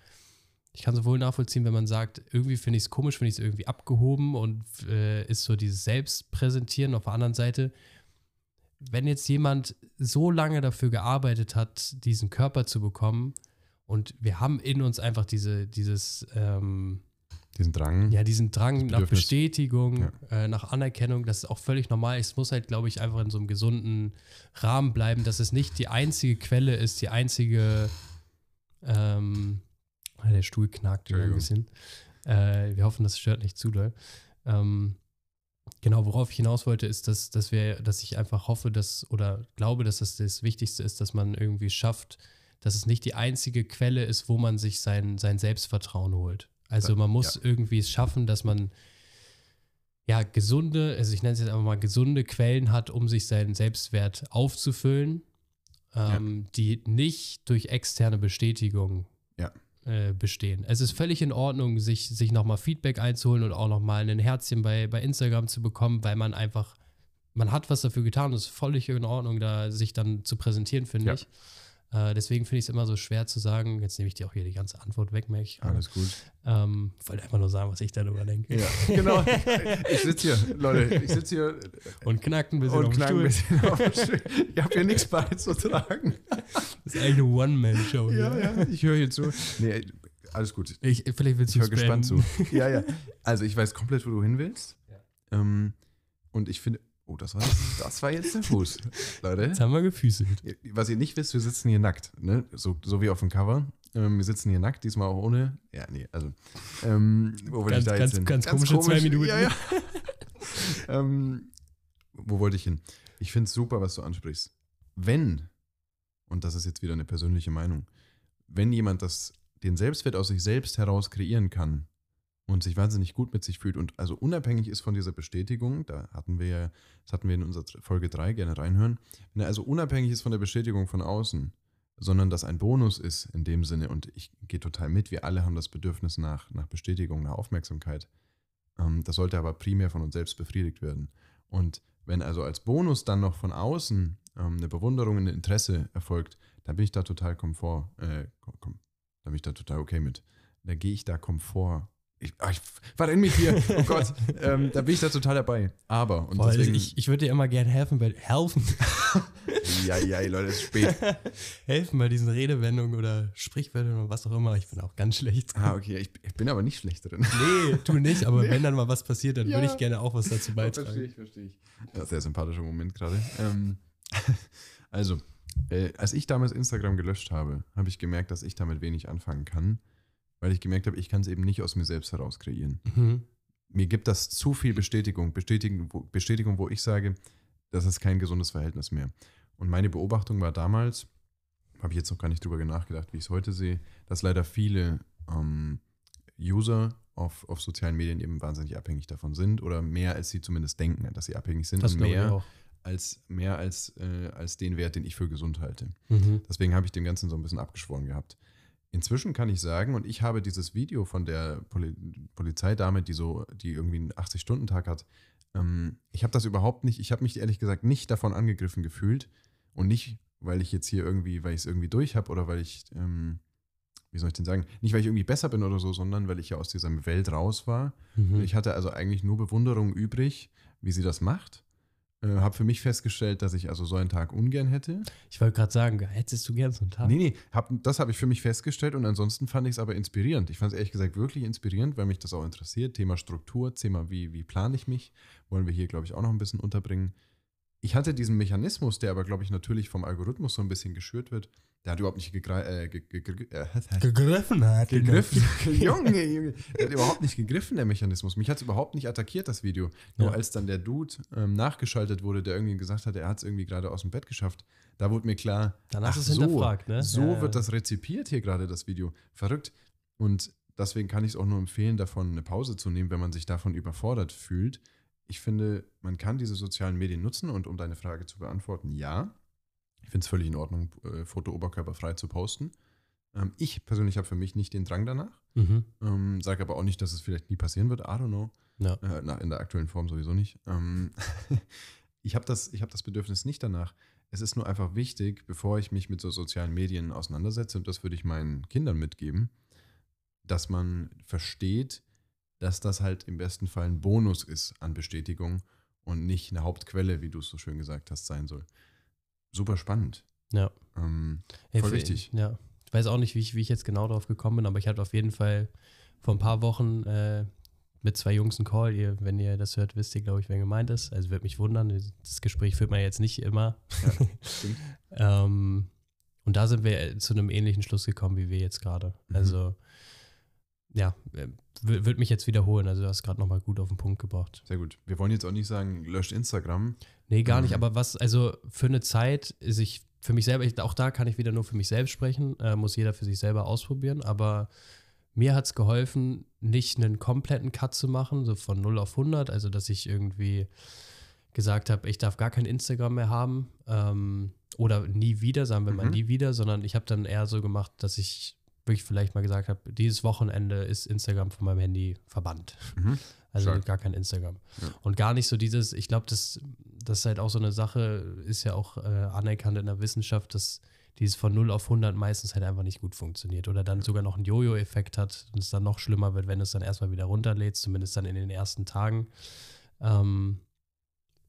ich kann sowohl nachvollziehen, wenn man sagt, irgendwie finde ich es komisch, finde ich es irgendwie abgehoben und äh, ist so dieses Selbstpräsentieren. Auf der anderen Seite, wenn jetzt jemand so lange dafür gearbeitet hat, diesen Körper zu bekommen und wir haben in uns einfach diese, dieses, ähm, diesen Drang. Ja, diesen Drang nach Bestätigung, ja. äh, nach Anerkennung, das ist auch völlig normal. Es muss halt, glaube ich, einfach in so einem gesunden Rahmen bleiben, dass es nicht die einzige Quelle ist, die einzige ähm, der Stuhl knackt wieder ein bisschen. Äh, wir hoffen, das stört nicht zu doll. Ähm, genau, worauf ich hinaus wollte, ist, dass, dass, wir, dass ich einfach hoffe, dass oder glaube, dass das das Wichtigste ist, dass man irgendwie schafft, dass es nicht die einzige Quelle ist, wo man sich sein, sein Selbstvertrauen holt. Also man muss ja. irgendwie es schaffen, dass man ja gesunde, also ich nenne es jetzt einfach mal gesunde Quellen hat, um sich seinen Selbstwert aufzufüllen, ähm, ja. die nicht durch externe Bestätigung ja. Äh, bestehen. Es ist völlig in Ordnung, sich, sich nochmal Feedback einzuholen und auch nochmal ein Herzchen bei, bei Instagram zu bekommen, weil man einfach, man hat was dafür getan es ist völlig in Ordnung, da sich dann zu präsentieren, finde ja. ich. Äh, deswegen finde ich es immer so schwer zu sagen, jetzt nehme ich dir auch hier die ganze Antwort weg, merke ich. Alles gut. Ähm, wollte einfach nur sagen, was ich darüber denke. Ja, genau. Ich sitze hier, Leute, ich sitze hier. Und knackt ein bisschen und auf knack ein bisschen auf den Stuhl. Ich habe hier nichts beizutragen. Das ist eigentlich eine One-Man-Show. Ja, ja, ich höre hier zu. Nee, alles gut. Ich, vielleicht willst du Ich höre gespannt zu. Ja, ja. Also ich weiß komplett, wo du hin willst. Ja. Ähm, und ich finde, Oh, das war, das war jetzt der Fuß, Leute. Jetzt haben wir gefüßelt. Was ihr nicht wisst, wir sitzen hier nackt, ne? so, so wie auf dem Cover. Ähm, wir sitzen hier nackt, diesmal auch ohne. Ja, nee, also. Ähm, wo wollte ich da ganz, jetzt hin? Ganz, ganz komische komisch, zwei Minuten. Ja, ja. ähm, wo wollte ich hin? Ich finde es super, was du ansprichst. Wenn, und das ist jetzt wieder eine persönliche Meinung, wenn jemand das, den Selbstwert aus sich selbst heraus kreieren kann, und sich wahnsinnig gut mit sich fühlt und also unabhängig ist von dieser Bestätigung, da hatten wir ja, das hatten wir in unserer Folge 3, gerne reinhören, wenn er also unabhängig ist von der Bestätigung von außen, sondern dass ein Bonus ist in dem Sinne und ich gehe total mit, wir alle haben das Bedürfnis nach, nach Bestätigung, nach Aufmerksamkeit. Ähm, das sollte aber primär von uns selbst befriedigt werden. Und wenn also als Bonus dann noch von außen ähm, eine Bewunderung, ein Interesse erfolgt, dann bin ich da total komfort, äh, komm, da bin ich da total okay mit. Da gehe ich da komfort ich, oh, ich verrenne mich hier. Oh Gott, ähm, da bin ich da total dabei. Aber, und Boah, deswegen, ich, ich würde dir immer gerne helfen, weil helfen. ja, ja, Leute, es ist spät. helfen bei diesen Redewendungen oder Sprichwörtern oder was auch immer. Ich bin auch ganz schlecht. Ah, okay. Ich, ich bin aber nicht schlecht drin. Nee, du nicht, aber nee. wenn dann mal was passiert, dann ja. würde ich gerne auch was dazu beitragen. Verstehe ich, verstehe ich. Ja, sehr sympathischer Moment gerade. Ähm, also, äh, als ich damals Instagram gelöscht habe, habe ich gemerkt, dass ich damit wenig anfangen kann weil ich gemerkt habe, ich kann es eben nicht aus mir selbst heraus kreieren. Mhm. Mir gibt das zu viel Bestätigung, Bestätigung wo, Bestätigung, wo ich sage, das ist kein gesundes Verhältnis mehr. Und meine Beobachtung war damals, habe ich jetzt noch gar nicht drüber nachgedacht, wie ich es heute sehe, dass leider viele ähm, User auf, auf sozialen Medien eben wahnsinnig abhängig davon sind oder mehr als sie zumindest denken, dass sie abhängig sind das und mehr als mehr als, äh, als den Wert, den ich für gesund halte. Mhm. Deswegen habe ich dem Ganzen so ein bisschen abgeschworen gehabt. Inzwischen kann ich sagen, und ich habe dieses Video von der Poli Polizeidame, die so, die irgendwie einen 80-Stunden-Tag hat, ähm, ich habe das überhaupt nicht, ich habe mich ehrlich gesagt nicht davon angegriffen gefühlt und nicht, weil ich jetzt hier irgendwie, weil ich es irgendwie durch habe oder weil ich, ähm, wie soll ich denn sagen, nicht weil ich irgendwie besser bin oder so, sondern weil ich ja aus dieser Welt raus war. Mhm. Ich hatte also eigentlich nur Bewunderung übrig, wie sie das macht äh, habe für mich festgestellt, dass ich also so einen Tag ungern hätte. Ich wollte gerade sagen, hättest du gern so einen Tag? Nee, nee, hab, das habe ich für mich festgestellt und ansonsten fand ich es aber inspirierend. Ich fand es ehrlich gesagt wirklich inspirierend, weil mich das auch interessiert. Thema Struktur, Thema wie, wie plane ich mich, wollen wir hier, glaube ich, auch noch ein bisschen unterbringen ich hatte diesen Mechanismus, der aber, glaube ich, natürlich vom Algorithmus so ein bisschen geschürt wird. Der hat überhaupt nicht äh, ge ge ge äh, gegriffen. Hat gegriffen. Junge, Junge. Der hat überhaupt nicht gegriffen, der Mechanismus. Mich hat es überhaupt nicht attackiert, das Video. Nur ja. als dann der Dude ähm, nachgeschaltet wurde, der irgendwie gesagt hat, er hat es irgendwie gerade aus dem Bett geschafft, da wurde mir klar, dann ach, so, ne? so ja, wird das rezipiert hier gerade, das Video. Verrückt. Und deswegen kann ich es auch nur empfehlen, davon eine Pause zu nehmen, wenn man sich davon überfordert fühlt ich finde, man kann diese sozialen Medien nutzen und um deine Frage zu beantworten, ja. Ich finde es völlig in Ordnung, äh, Foto oberkörperfrei zu posten. Ähm, ich persönlich habe für mich nicht den Drang danach. Mhm. Ähm, Sage aber auch nicht, dass es vielleicht nie passieren wird. I don't know. Ja. Äh, na, in der aktuellen Form sowieso nicht. Ähm, ich habe das, ich hab das Bedürfnis nicht danach. Es ist nur einfach wichtig, bevor ich mich mit so sozialen Medien auseinandersetze, und das würde ich meinen Kindern mitgeben, dass man versteht, dass das halt im besten Fall ein Bonus ist an Bestätigung und nicht eine Hauptquelle, wie du es so schön gesagt hast, sein soll. Super spannend. Ja. Ähm, Ja, voll für- wichtig. Ja. Ich weiß auch nicht, wie ich, wie ich jetzt genau drauf gekommen bin, aber ich hatte auf jeden Fall vor ein paar Wochen äh, mit zwei Jungs einen Call. Ihr, wenn ihr das hört, wisst ihr, glaube ich, wer gemeint ist. Also wird mich wundern. Das Gespräch führt man jetzt nicht immer. stimmt. ähm, und da sind wir äh, zu einem ähnlichen Schluss gekommen, wie wir jetzt gerade. Mhm. Also, ja, äh, wür- wird mich jetzt wiederholen. Also, du hast gerade nochmal gut auf den Punkt gebracht. Sehr gut. Wir wollen jetzt auch nicht sagen, löscht Instagram. Nee, gar nicht. Mhm. Aber was, also für eine Zeit ist ich für mich selber, ich, auch da kann ich wieder nur für mich selbst sprechen, äh, muss jeder für sich selber ausprobieren. Aber mir hat es geholfen, nicht einen kompletten Cut zu machen, so von 0 auf 100. Also, dass ich irgendwie gesagt habe, ich darf gar kein Instagram mehr haben. Ähm, oder nie wieder, sagen wir mal Mhm. nie wieder, sondern ich habe dann eher so gemacht, dass ich wirklich vielleicht mal gesagt habe, dieses Wochenende ist Instagram von meinem Handy verbannt. Mhm. Also Stark. gar kein Instagram. Ja. Und gar nicht so dieses, ich glaube, das, das ist halt auch so eine Sache, ist ja auch äh, anerkannt in der Wissenschaft, dass dieses von 0 auf 100 meistens halt einfach nicht gut funktioniert oder dann sogar noch einen Jojo-Effekt hat und es dann noch schlimmer wird, wenn du es dann erstmal wieder runterlädst, zumindest dann in den ersten Tagen. Ähm,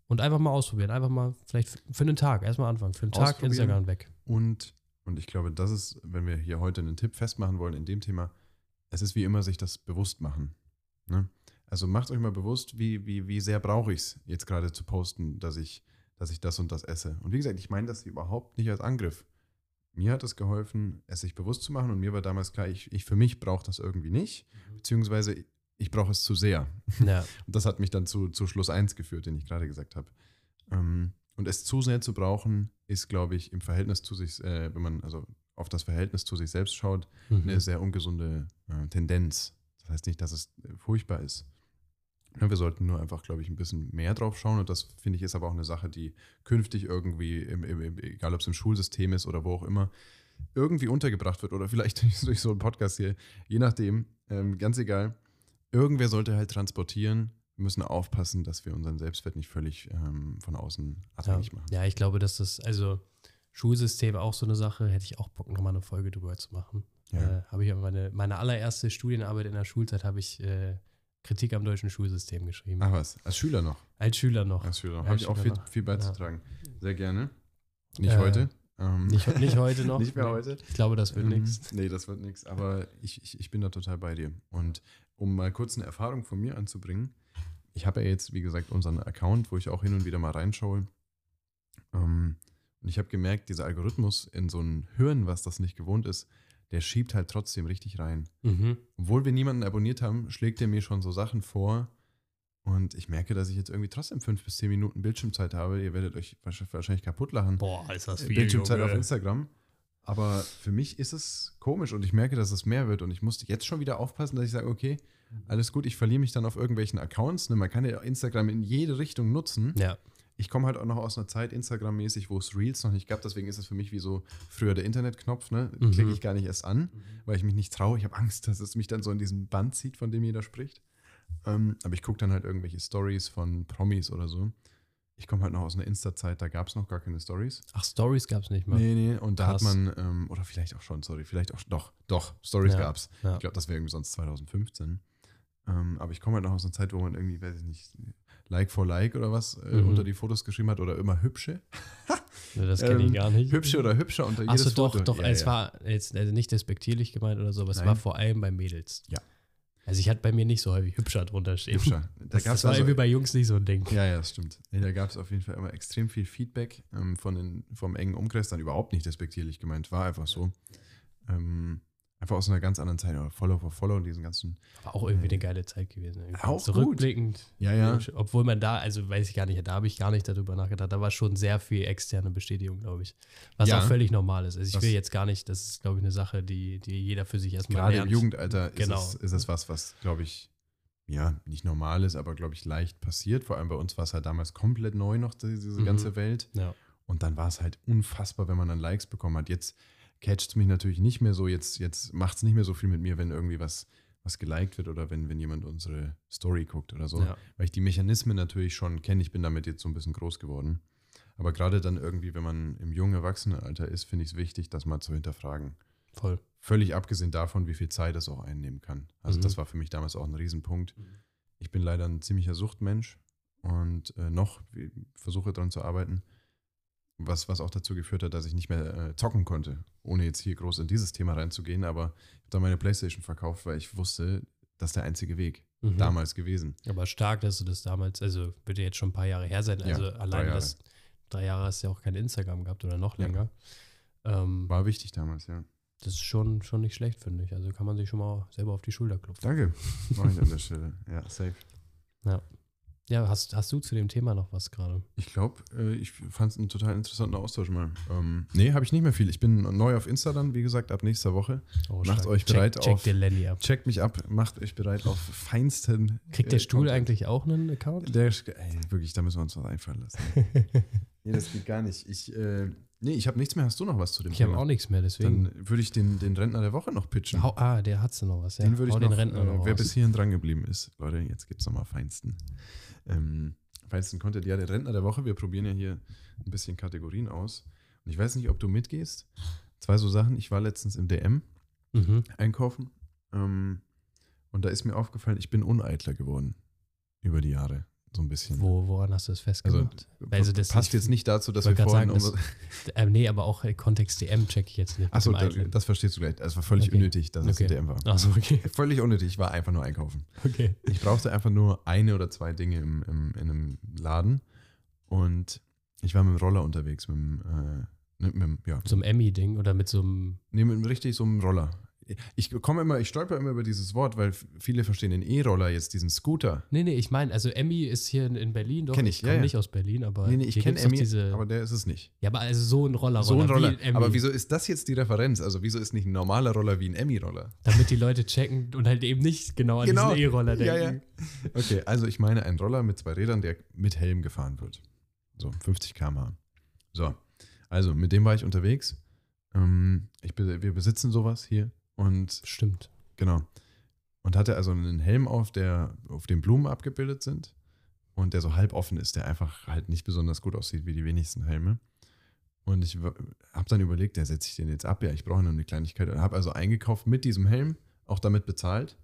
und einfach mal ausprobieren, einfach mal vielleicht für, einen Tag, erstmal anfangen, für einen Tag. Instagram weg. Und, und ich glaube, das ist, wenn wir hier heute einen Tipp festmachen wollen in dem Thema, es ist wie immer sich das bewusst machen. Ne? Also macht euch mal bewusst, wie, wie, wie sehr brauche ich es jetzt gerade zu posten, dass ich, dass ich das und das esse. Und wie gesagt, ich meine das überhaupt nicht als Angriff. Mir hat es geholfen, es sich bewusst zu machen und mir war damals klar, ich, ich für mich brauche das irgendwie nicht, beziehungsweise ich brauche es zu sehr. Ja, Und das hat mich dann zu, zu Schluss 1 geführt, den ich gerade gesagt habe. Ähm, und es zu sehr zu brauchen, ist, glaube ich, im Verhältnis zu sich, äh, wenn man also auf das Verhältnis zu sich selbst schaut, mhm. eine sehr ungesunde äh, Tendenz. Das heißt nicht, dass es äh, furchtbar ist. Ja, wir sollten nur einfach, glaube ich, ein bisschen mehr drauf schauen. Und das, finde ich, ist aber auch eine Sache, die künftig irgendwie, im, im, im, egal ob es im Schulsystem ist oder wo auch immer, irgendwie untergebracht wird oder vielleicht durch so einen Podcast hier, je nachdem, ähm, ganz egal. Irgendwer sollte halt transportieren. Wir müssen aufpassen, dass wir unseren Selbstwert nicht völlig ähm, von außen ja. abhängig machen. ja, ich glaube, dass das, also Schulsystem auch so eine Sache, hätte ich auch Bock, nochmal eine Folge drüber zu machen. Ja. Äh, habe ich meine, meine allererste Studienarbeit in der Schulzeit habe ich äh, Kritik am deutschen Schulsystem geschrieben. Ach was, als Schüler noch. Als Schüler noch. Als Schüler noch. Ja, Habe ich auch viel, viel beizutragen. Sehr gerne. Nicht Äh, heute. Ähm, Nicht, nicht heute noch. Nicht mehr heute. Ich glaube, das wird Ähm, nichts. Nee, das wird nichts. Aber ich, ich, ich bin da total bei dir. Und um mal kurz eine Erfahrung von mir anzubringen, ich habe ja jetzt, wie gesagt, unseren Account, wo ich auch hin und wieder mal reinschaue. Ähm, und ich habe gemerkt, dieser Algorithmus in so ein Hirn, was das nicht gewohnt ist, der schiebt halt trotzdem richtig rein. Mhm. Obwohl wir niemanden abonniert haben, schlägt er mir schon so Sachen vor. Und ich merke, dass ich jetzt irgendwie trotzdem fünf bis zehn Minuten Bildschirmzeit habe. Ihr werdet euch wahrscheinlich kaputt lachen. Boah, ist das viel. Bildschirmzeit Junge. auf Instagram. Aber für mich ist es komisch und ich merke, dass es mehr wird. Und ich musste jetzt schon wieder aufpassen, dass ich sage, okay, alles gut, ich verliere mich dann auf irgendwelchen Accounts. Ne? Man kann ja Instagram in jede Richtung nutzen. Ja, Ich komme halt auch noch aus einer Zeit Instagram-mäßig, wo es Reels noch nicht gab. Deswegen ist es für mich wie so früher der Internetknopf. Ne? Mhm. Klicke ich gar nicht erst an, weil ich mich nicht traue. Ich habe Angst, dass es mich dann so in diesen Band zieht, von dem jeder spricht. Ähm, aber ich gucke dann halt irgendwelche Stories von Promis oder so. Ich komme halt noch aus einer Insta-Zeit, da gab es noch gar keine Stories. ach, Stories gab es nicht mal. Nee, nee, und da Krass. hat man, ähm, oder vielleicht auch schon, sorry, vielleicht auch, doch, doch, Stories Ja, gab's. ja. Ich glaube, das wäre irgendwie sonst 2015. Ähm, aber ich komme halt noch aus einer Zeit, wo man irgendwie, weiß ich nicht, Like for Like oder was äh, Mhm. unter die Fotos geschrieben hat oder immer hübsche. Nee, das kenne ich Ähm, gar nicht. Hübsche oder hübscher unter Achso, jedes doch, Foto. doch. Ja, es ja. war jetzt also nicht despektierlich gemeint oder so, aber es war vor allem bei Mädels. Ja. Also ich hatte bei mir nicht so häufig hübscher drunter stehen. hübscher. Da Das, das war also- irgendwie bei Jungs nicht so ein Ding. Ja, ja, das stimmt. Da gab es auf jeden Fall immer extrem viel Feedback ähm, von den, vom engen Umkreis, dann überhaupt nicht despektierlich gemeint, war einfach so. Ähm, einfach aus einer ganz anderen Zeit, oder Follow for Follow und diesen ganzen. War auch irgendwie eine geile Zeit gewesen. irgendwie. Auch Zurückblickend. Ja, ja. Obwohl man da, also weiß ich gar nicht, da habe ich gar nicht darüber nachgedacht. Da war schon sehr viel externe Bestätigung, glaube ich. Was Ja. auch völlig normal ist. Also ich will jetzt gar nicht, das ist, glaube ich, eine Sache, die, die jeder für sich erstmal Gerade lernt. im Jugendalter Genau. ist, es, ist es was, was, glaube ich, ja, nicht normal ist, aber, glaube ich, leicht passiert. Vor allem bei uns war es halt damals komplett neu noch, die- diese Mhm. ganze Welt. Ja. Und dann war es halt unfassbar, wenn man dann Likes bekommen hat. Jetzt catcht es mich natürlich nicht mehr so, jetzt, jetzt macht es nicht mehr so viel mit mir, wenn irgendwie was, was geliked wird oder wenn, wenn jemand unsere Story guckt oder so. Ja. Weil ich die Mechanismen natürlich schon kenne. Ich bin damit jetzt so ein bisschen groß geworden. Aber gerade dann irgendwie, wenn man im jungen Erwachsenenalter ist, finde ich es wichtig, das mal zu hinterfragen. Voll. Völlig abgesehen davon, wie viel Zeit das auch einnehmen kann. Also Mhm. das war für mich damals auch ein Riesenpunkt. Ich bin leider ein ziemlicher Suchtmensch und äh, noch versuche daran zu arbeiten, was, was auch dazu geführt hat, dass ich nicht mehr äh, zocken konnte, ohne jetzt hier groß in dieses Thema reinzugehen. Aber ich habe dann meine Playstation verkauft, weil ich wusste, das ist der einzige Weg Mhm. damals gewesen. Aber stark, dass du das damals, also wird ja jetzt schon ein paar Jahre her sein. Ja, Also drei allein Jahre. das, drei Jahre hast du ja auch kein Instagram gehabt oder noch Ja. länger. Ähm, War wichtig damals, ja. das ist schon, schon nicht schlecht, finde ich. Also kann man sich schon mal selber auf die Schulter klopfen. Danke. Mach ich an der Stelle. Ja, safe. Ja, hast, hast du zu dem Thema noch was gerade? Ich glaube, äh, ich fand es einen total interessanten Austausch mal. Ähm, nee, habe ich nicht mehr viel. Ich bin neu auf Insta dann, wie gesagt, ab nächster Woche. Oh, Macht stark. euch bereit check, check auf- dir Lenny ab. Checkt mich ab, macht euch bereit auf feinsten. Kriegt der äh, Stuhl Content. eigentlich auch einen Account? Der, ey, wirklich, da müssen wir uns was einfallen lassen. nee, das geht gar nicht. Ich, äh, nee, ich habe nichts mehr. Hast du noch was zu dem Ich habe auch nichts mehr, deswegen. Dann würde ich den, den Rentner der Woche noch pitchen. Hau, ah, der hat's noch was. Ja. den würde ich Hau noch, den Rentner äh, noch wer raus. bis hierhin dran geblieben ist. Leute, jetzt gibt es nochmal feinsten. Ähm, feinsten Content. Ja, der Rentner der Woche. Wir probieren ja hier ein bisschen Kategorien aus. Und ich weiß nicht, ob du mitgehst. Zwei so Sachen. Ich war letztens im DM Mhm. einkaufen. Ähm, und da ist mir aufgefallen, ich bin uneitler geworden. Über die Jahre. So ein bisschen. Wo, woran hast du das festgemacht? Also das passt jetzt nicht dazu, dass wir vorhin sagen, unsere- äh, nee, aber auch äh, Kontext DM check ich jetzt nicht. mit Achso, da, das verstehst du gleich. Es war völlig Okay. unnötig, dass es Okay. ein DM war. Achso, okay. Völlig unnötig. Ich war einfach nur einkaufen. okay. Ich brauchte einfach nur eine oder zwei Dinge im, im, in einem Laden. Und ich war mit dem Roller unterwegs. Mit dem, äh, mit, dem ja, So ein Emmy-Ding oder mit so einem. nee, mit einem richtig so einem Roller. Ich komme immer, ich stolper immer über dieses Wort, weil viele verstehen den E-Roller jetzt, diesen Scooter. Nee, nee, ich meine, also Emmy ist hier in, in Berlin, doch. Kenn ich, komme ja, ja. nicht aus Berlin, aber. Nee, nee, ich kenne Emmy, aber der ist es nicht. ja, aber also so ein Roller. So ein Roller. wie Aber wieso ist das jetzt die Referenz? Also wieso ist nicht ein normaler Roller wie ein Emmy-Roller? Damit die Leute checken und halt eben nicht genau an diesen E-Roller denken. Ja, ja. Okay, also ich meine einen Roller mit zwei Rädern, der mit Helm gefahren wird. So, 50 km/h. So, also mit dem war ich unterwegs. Ähm, ich, wir besitzen sowas hier und Stimmt. genau. Und hatte also einen Helm auf, der, auf dem Blumen abgebildet sind und der so halb offen ist, der einfach halt nicht besonders gut aussieht wie die wenigsten Helme. Und ich habe dann überlegt, der setze ich den jetzt ab. Ja, ich brauche nur eine Kleinigkeit. Und habe also eingekauft mit diesem Helm, auch damit bezahlt.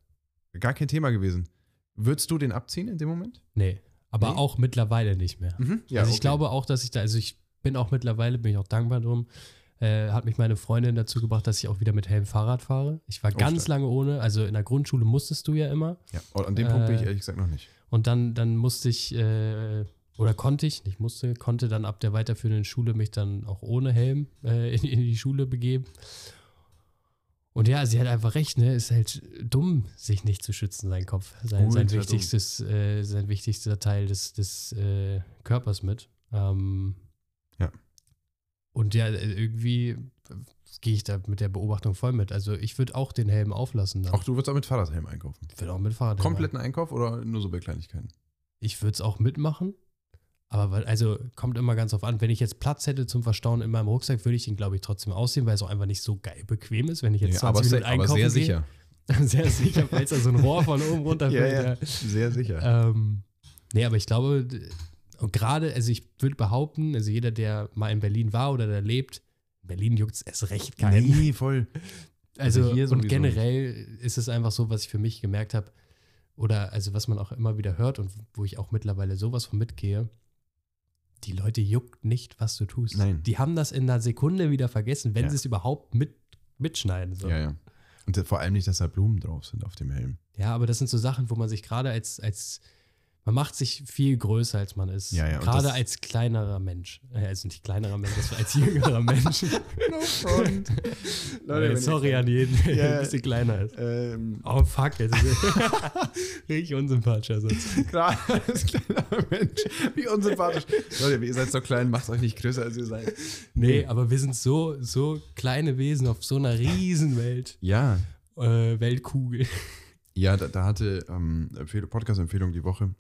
Gar kein Thema gewesen. Würdest du den abziehen in dem Moment? Nee. Aber Nee? auch mittlerweile nicht mehr. Mhm. Ja, also ich okay. glaube auch, dass ich da, also ich bin auch mittlerweile, bin ich auch dankbar drum, äh, hat mich meine Freundin dazu gebracht, dass ich auch wieder mit Helm Fahrrad fahre. Ich war Oh, ganz stark. lange ohne, also in der Grundschule musstest du ja immer. Ja, und an dem Punkt bin ich Äh, ehrlich gesagt noch nicht. Und dann, dann musste ich, äh, oder konnte ich, nicht musste, konnte dann ab der weiterführenden Schule mich dann auch ohne Helm äh, in, in die Schule begeben. Und ja, sie hat einfach recht, ne? Ist halt dumm, sich nicht zu schützen, sein Kopf. Sein, sein, wichtigstes, äh, sein wichtigster Teil des, des äh, Körpers mit. Ähm. Und ja, äh, irgendwie gehe ich da mit der Beobachtung voll mit. Also ich würde auch den Helm auflassen. Dann. Auch du würdest auch mit Fahrradhelm einkaufen. Ich würde auch mit Fahrrad. Kompletten Einkauf oder nur so bei Kleinigkeiten? Ich würde es auch mitmachen. Aber weil, also kommt immer ganz drauf an. Wenn ich jetzt Platz hätte zum Verstauen in meinem Rucksack, würde ich ihn, glaube ich, trotzdem ausziehen, weil es auch einfach nicht so geil bequem ist, wenn ich jetzt Ja, 20 aber, Minuten sehr, aber einkaufen sehr gehe. sicher. sehr sicher, falls da so ein Rohr von oben runterfällt. ja. Sehr sicher. Ähm, nee, aber ich glaube, und gerade, also ich würde behaupten, also jeder, der mal in Berlin war oder da lebt, in Berlin juckt es erst recht keinen. Nee, voll. Also, Also hier und generell ist es einfach so, was ich für mich gemerkt habe, oder also was man auch immer wieder hört und wo ich auch mittlerweile sowas von mitgehe, die Leute juckt nicht, was du tust. Nein. Die haben das in einer Sekunde wieder vergessen, wenn Ja. sie es überhaupt mit, mitschneiden. So. Ja, ja. Und vor allem nicht, dass da Blumen drauf sind auf dem Helm. Ja, aber das sind so Sachen, wo man sich gerade als, als man macht sich viel größer, als man ist. Ja, ja, Gerade als kleinerer Mensch. Äh, Also nicht kleinerer Mensch, als jüngerer Mensch. No front. Äh, sorry an jeden, der Ja, ein bisschen kleiner ist. Ähm, Oh fuck, jetzt richtig unsympathischer Satz. gerade als kleiner Mensch. Wie unsympathisch. Leute, ihr seid so klein, macht euch nicht größer, als ihr seid. Nee, aber wir sind so, so kleine Wesen auf so einer Riesenwelt. Ja. Äh, Weltkugel. Ja, da, da hatte ähm, Empfehl- Podcast-Empfehlung die Woche.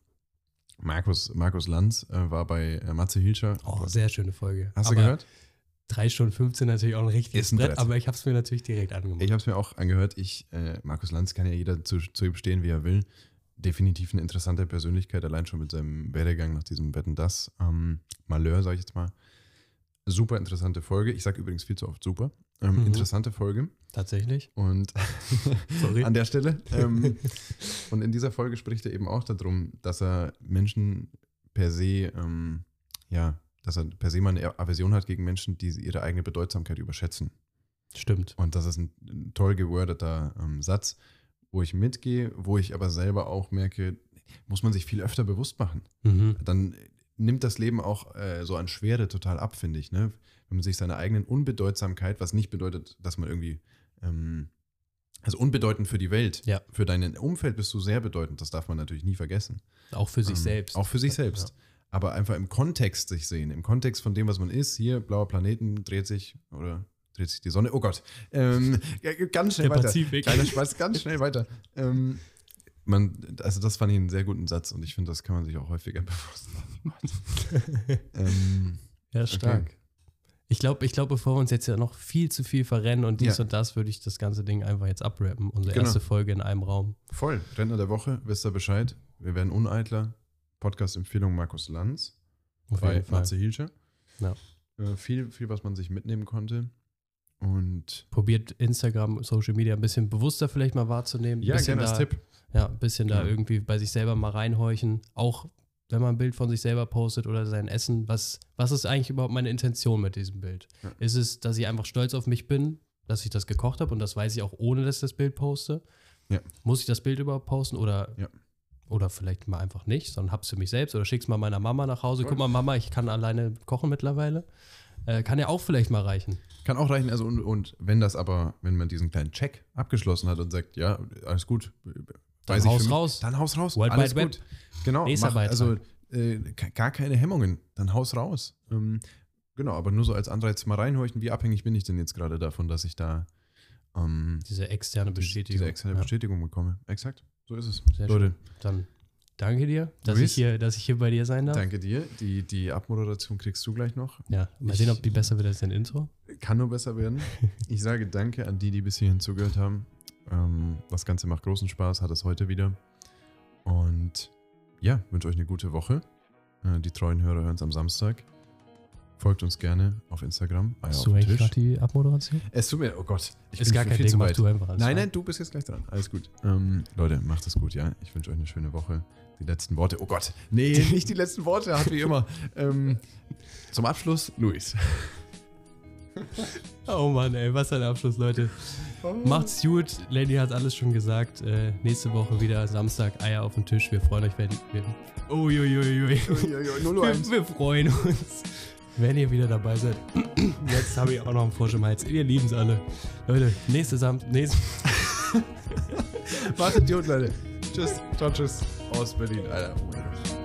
Markus, Markus Lanz äh, war bei äh, Matze Hilscher. Oh, sehr schöne Folge. Hast du aber gehört? 3 Stunden 15 natürlich auch ein richtiges Ist ein Brett, Brett. aber ich habe es mir natürlich direkt angemacht. Ich habe es mir auch angehört. Ich, äh, Markus Lanz kann ja jeder zu, zu ihm stehen, wie er will. Definitiv eine interessante Persönlichkeit, allein schon mit seinem Werdegang nach diesem Wetten das. Ähm, Malheur, sage ich jetzt mal. Super interessante Folge. Ich sage übrigens viel zu oft super. Ähm, Mhm. Interessante Folge. Tatsächlich. Und an der Stelle. Ähm, und in dieser Folge spricht er eben auch darum, dass er Menschen per se, ähm, ja, dass er per se mal eine Aversion hat gegen Menschen, die ihre eigene Bedeutsamkeit überschätzen. Stimmt. Und das ist ein, ein toll gewordeter ähm, Satz, wo ich mitgehe, wo ich aber selber auch merke, muss man sich viel öfter bewusst machen. Mhm. Dann nimmt das Leben auch äh, so an Schwere total ab, finde ich. Ne? Wenn man sich seiner eigenen Unbedeutsamkeit, was nicht bedeutet, dass man irgendwie, ähm, also unbedeutend für die Welt, Ja. für dein Umfeld bist du sehr bedeutend, das darf man natürlich nie vergessen. Auch für sich Ähm, selbst. Auch für sich selbst. Aber einfach im Kontext sich sehen, im Kontext von dem, was man ist. Hier, blauer Planeten, dreht sich oder dreht sich die Sonne. Oh Gott. Ähm, ja, ganz schnell Der weiter. Pazifik. Kleiner Spaß, ganz schnell weiter. Ähm, man, also das fand ich einen sehr guten Satz und ich finde, das kann man sich auch häufiger bewusst machen. ähm, Ja, stark. okay. Ich glaube, ich glaub, bevor wir uns jetzt ja noch viel zu viel verrennen und dies Ja. und das, würde ich das ganze Ding einfach jetzt abrappen. Unsere Genau. erste Folge in einem Raum. Voll. Rentner der Woche, wisst ihr Bescheid. Wir werden uneitler. Podcast-Empfehlung Markus Lanz Auf bei. Matze Hilscher. Ja. Äh, viel, viel, was man sich mitnehmen konnte. Und Probiert Instagram, Social Media ein bisschen bewusster vielleicht mal wahrzunehmen. ja, gerne als Tipp. Ja, ein bisschen da Ja. irgendwie bei sich selber mal reinhorchen. Auch wenn man ein Bild von sich selber postet oder sein Essen. Was, was ist eigentlich überhaupt meine Intention mit diesem Bild? Ja. Ist es, dass ich einfach stolz auf mich bin, dass ich das gekocht habe und das weiß ich auch ohne, dass ich das Bild poste? Ja. Muss ich das Bild überhaupt posten oder, Ja. oder vielleicht mal einfach nicht, sondern hab's für mich selbst oder schick's mal meiner Mama nach Hause. Guck mal, Mama, ich kann alleine kochen mittlerweile. Äh, kann ja auch vielleicht mal reichen. Kann auch reichen. Also und, und wenn das aber, wenn man diesen kleinen Check abgeschlossen hat und sagt, ja, alles gut, Dann haus mich, raus. Dann haus raus. World alles Wide gut. Genau. Nächster Mach, also äh, gar keine Hemmungen. Dann haus raus. Ähm, genau, aber nur so als Anreiz mal reinhorchen, wie abhängig bin ich denn jetzt gerade davon, dass ich da ähm, Diese externe Bestätigung. diese externe Ja. Bestätigung bekomme. Exakt. So ist es. Sehr Leute, Dann danke dir, dass Luis? ich, hier, dass ich hier bei dir sein darf. danke dir. Die, die Abmoderation kriegst du gleich noch. Ja, mal Ich- sehen, ob die besser wird als dein Intro. Kann nur besser werden. Ich sage danke an die, die bis hierhin zugehört haben. Ähm, das Ganze macht großen Spaß, hat es heute wieder. Und ja, wünsche euch eine gute Woche. Äh, die treuen Hörer hören es am Samstag. Folgt uns gerne auf Instagram. Eier Hast auf du eigentlich gerade die Abmoderation? Es tut mir, oh Gott, ich Ist bin gar schon kein viel Ding, zu weit. du einfach alles. Nein, ja? nein, du bist jetzt gleich dran. Alles gut. Ähm, Leute, macht es gut, ja. Ich wünsche euch eine schöne Woche. Die letzten Worte. Oh Gott. Nee, nicht die letzten Worte, hat wie immer. Ähm, zum Abschluss, Luis. Oh Mann, ey, was ein Abschluss, Leute. Macht's gut. Lenny hat alles schon gesagt. Äh, nächste Woche wieder Samstag, Eier auf den Tisch. Wir freuen euch, wenn. Wir, Uiuiui. Wir, wir freuen uns, wenn ihr wieder dabei seid. Jetzt habe ich auch noch einen Frosch im Hals. Wir lieben's alle. Leute, nächste Samstag. Nächste Wartet, Leute. Tschüss. Ciao, tschüss. Aus Berlin, Alter. Oh mein Gott.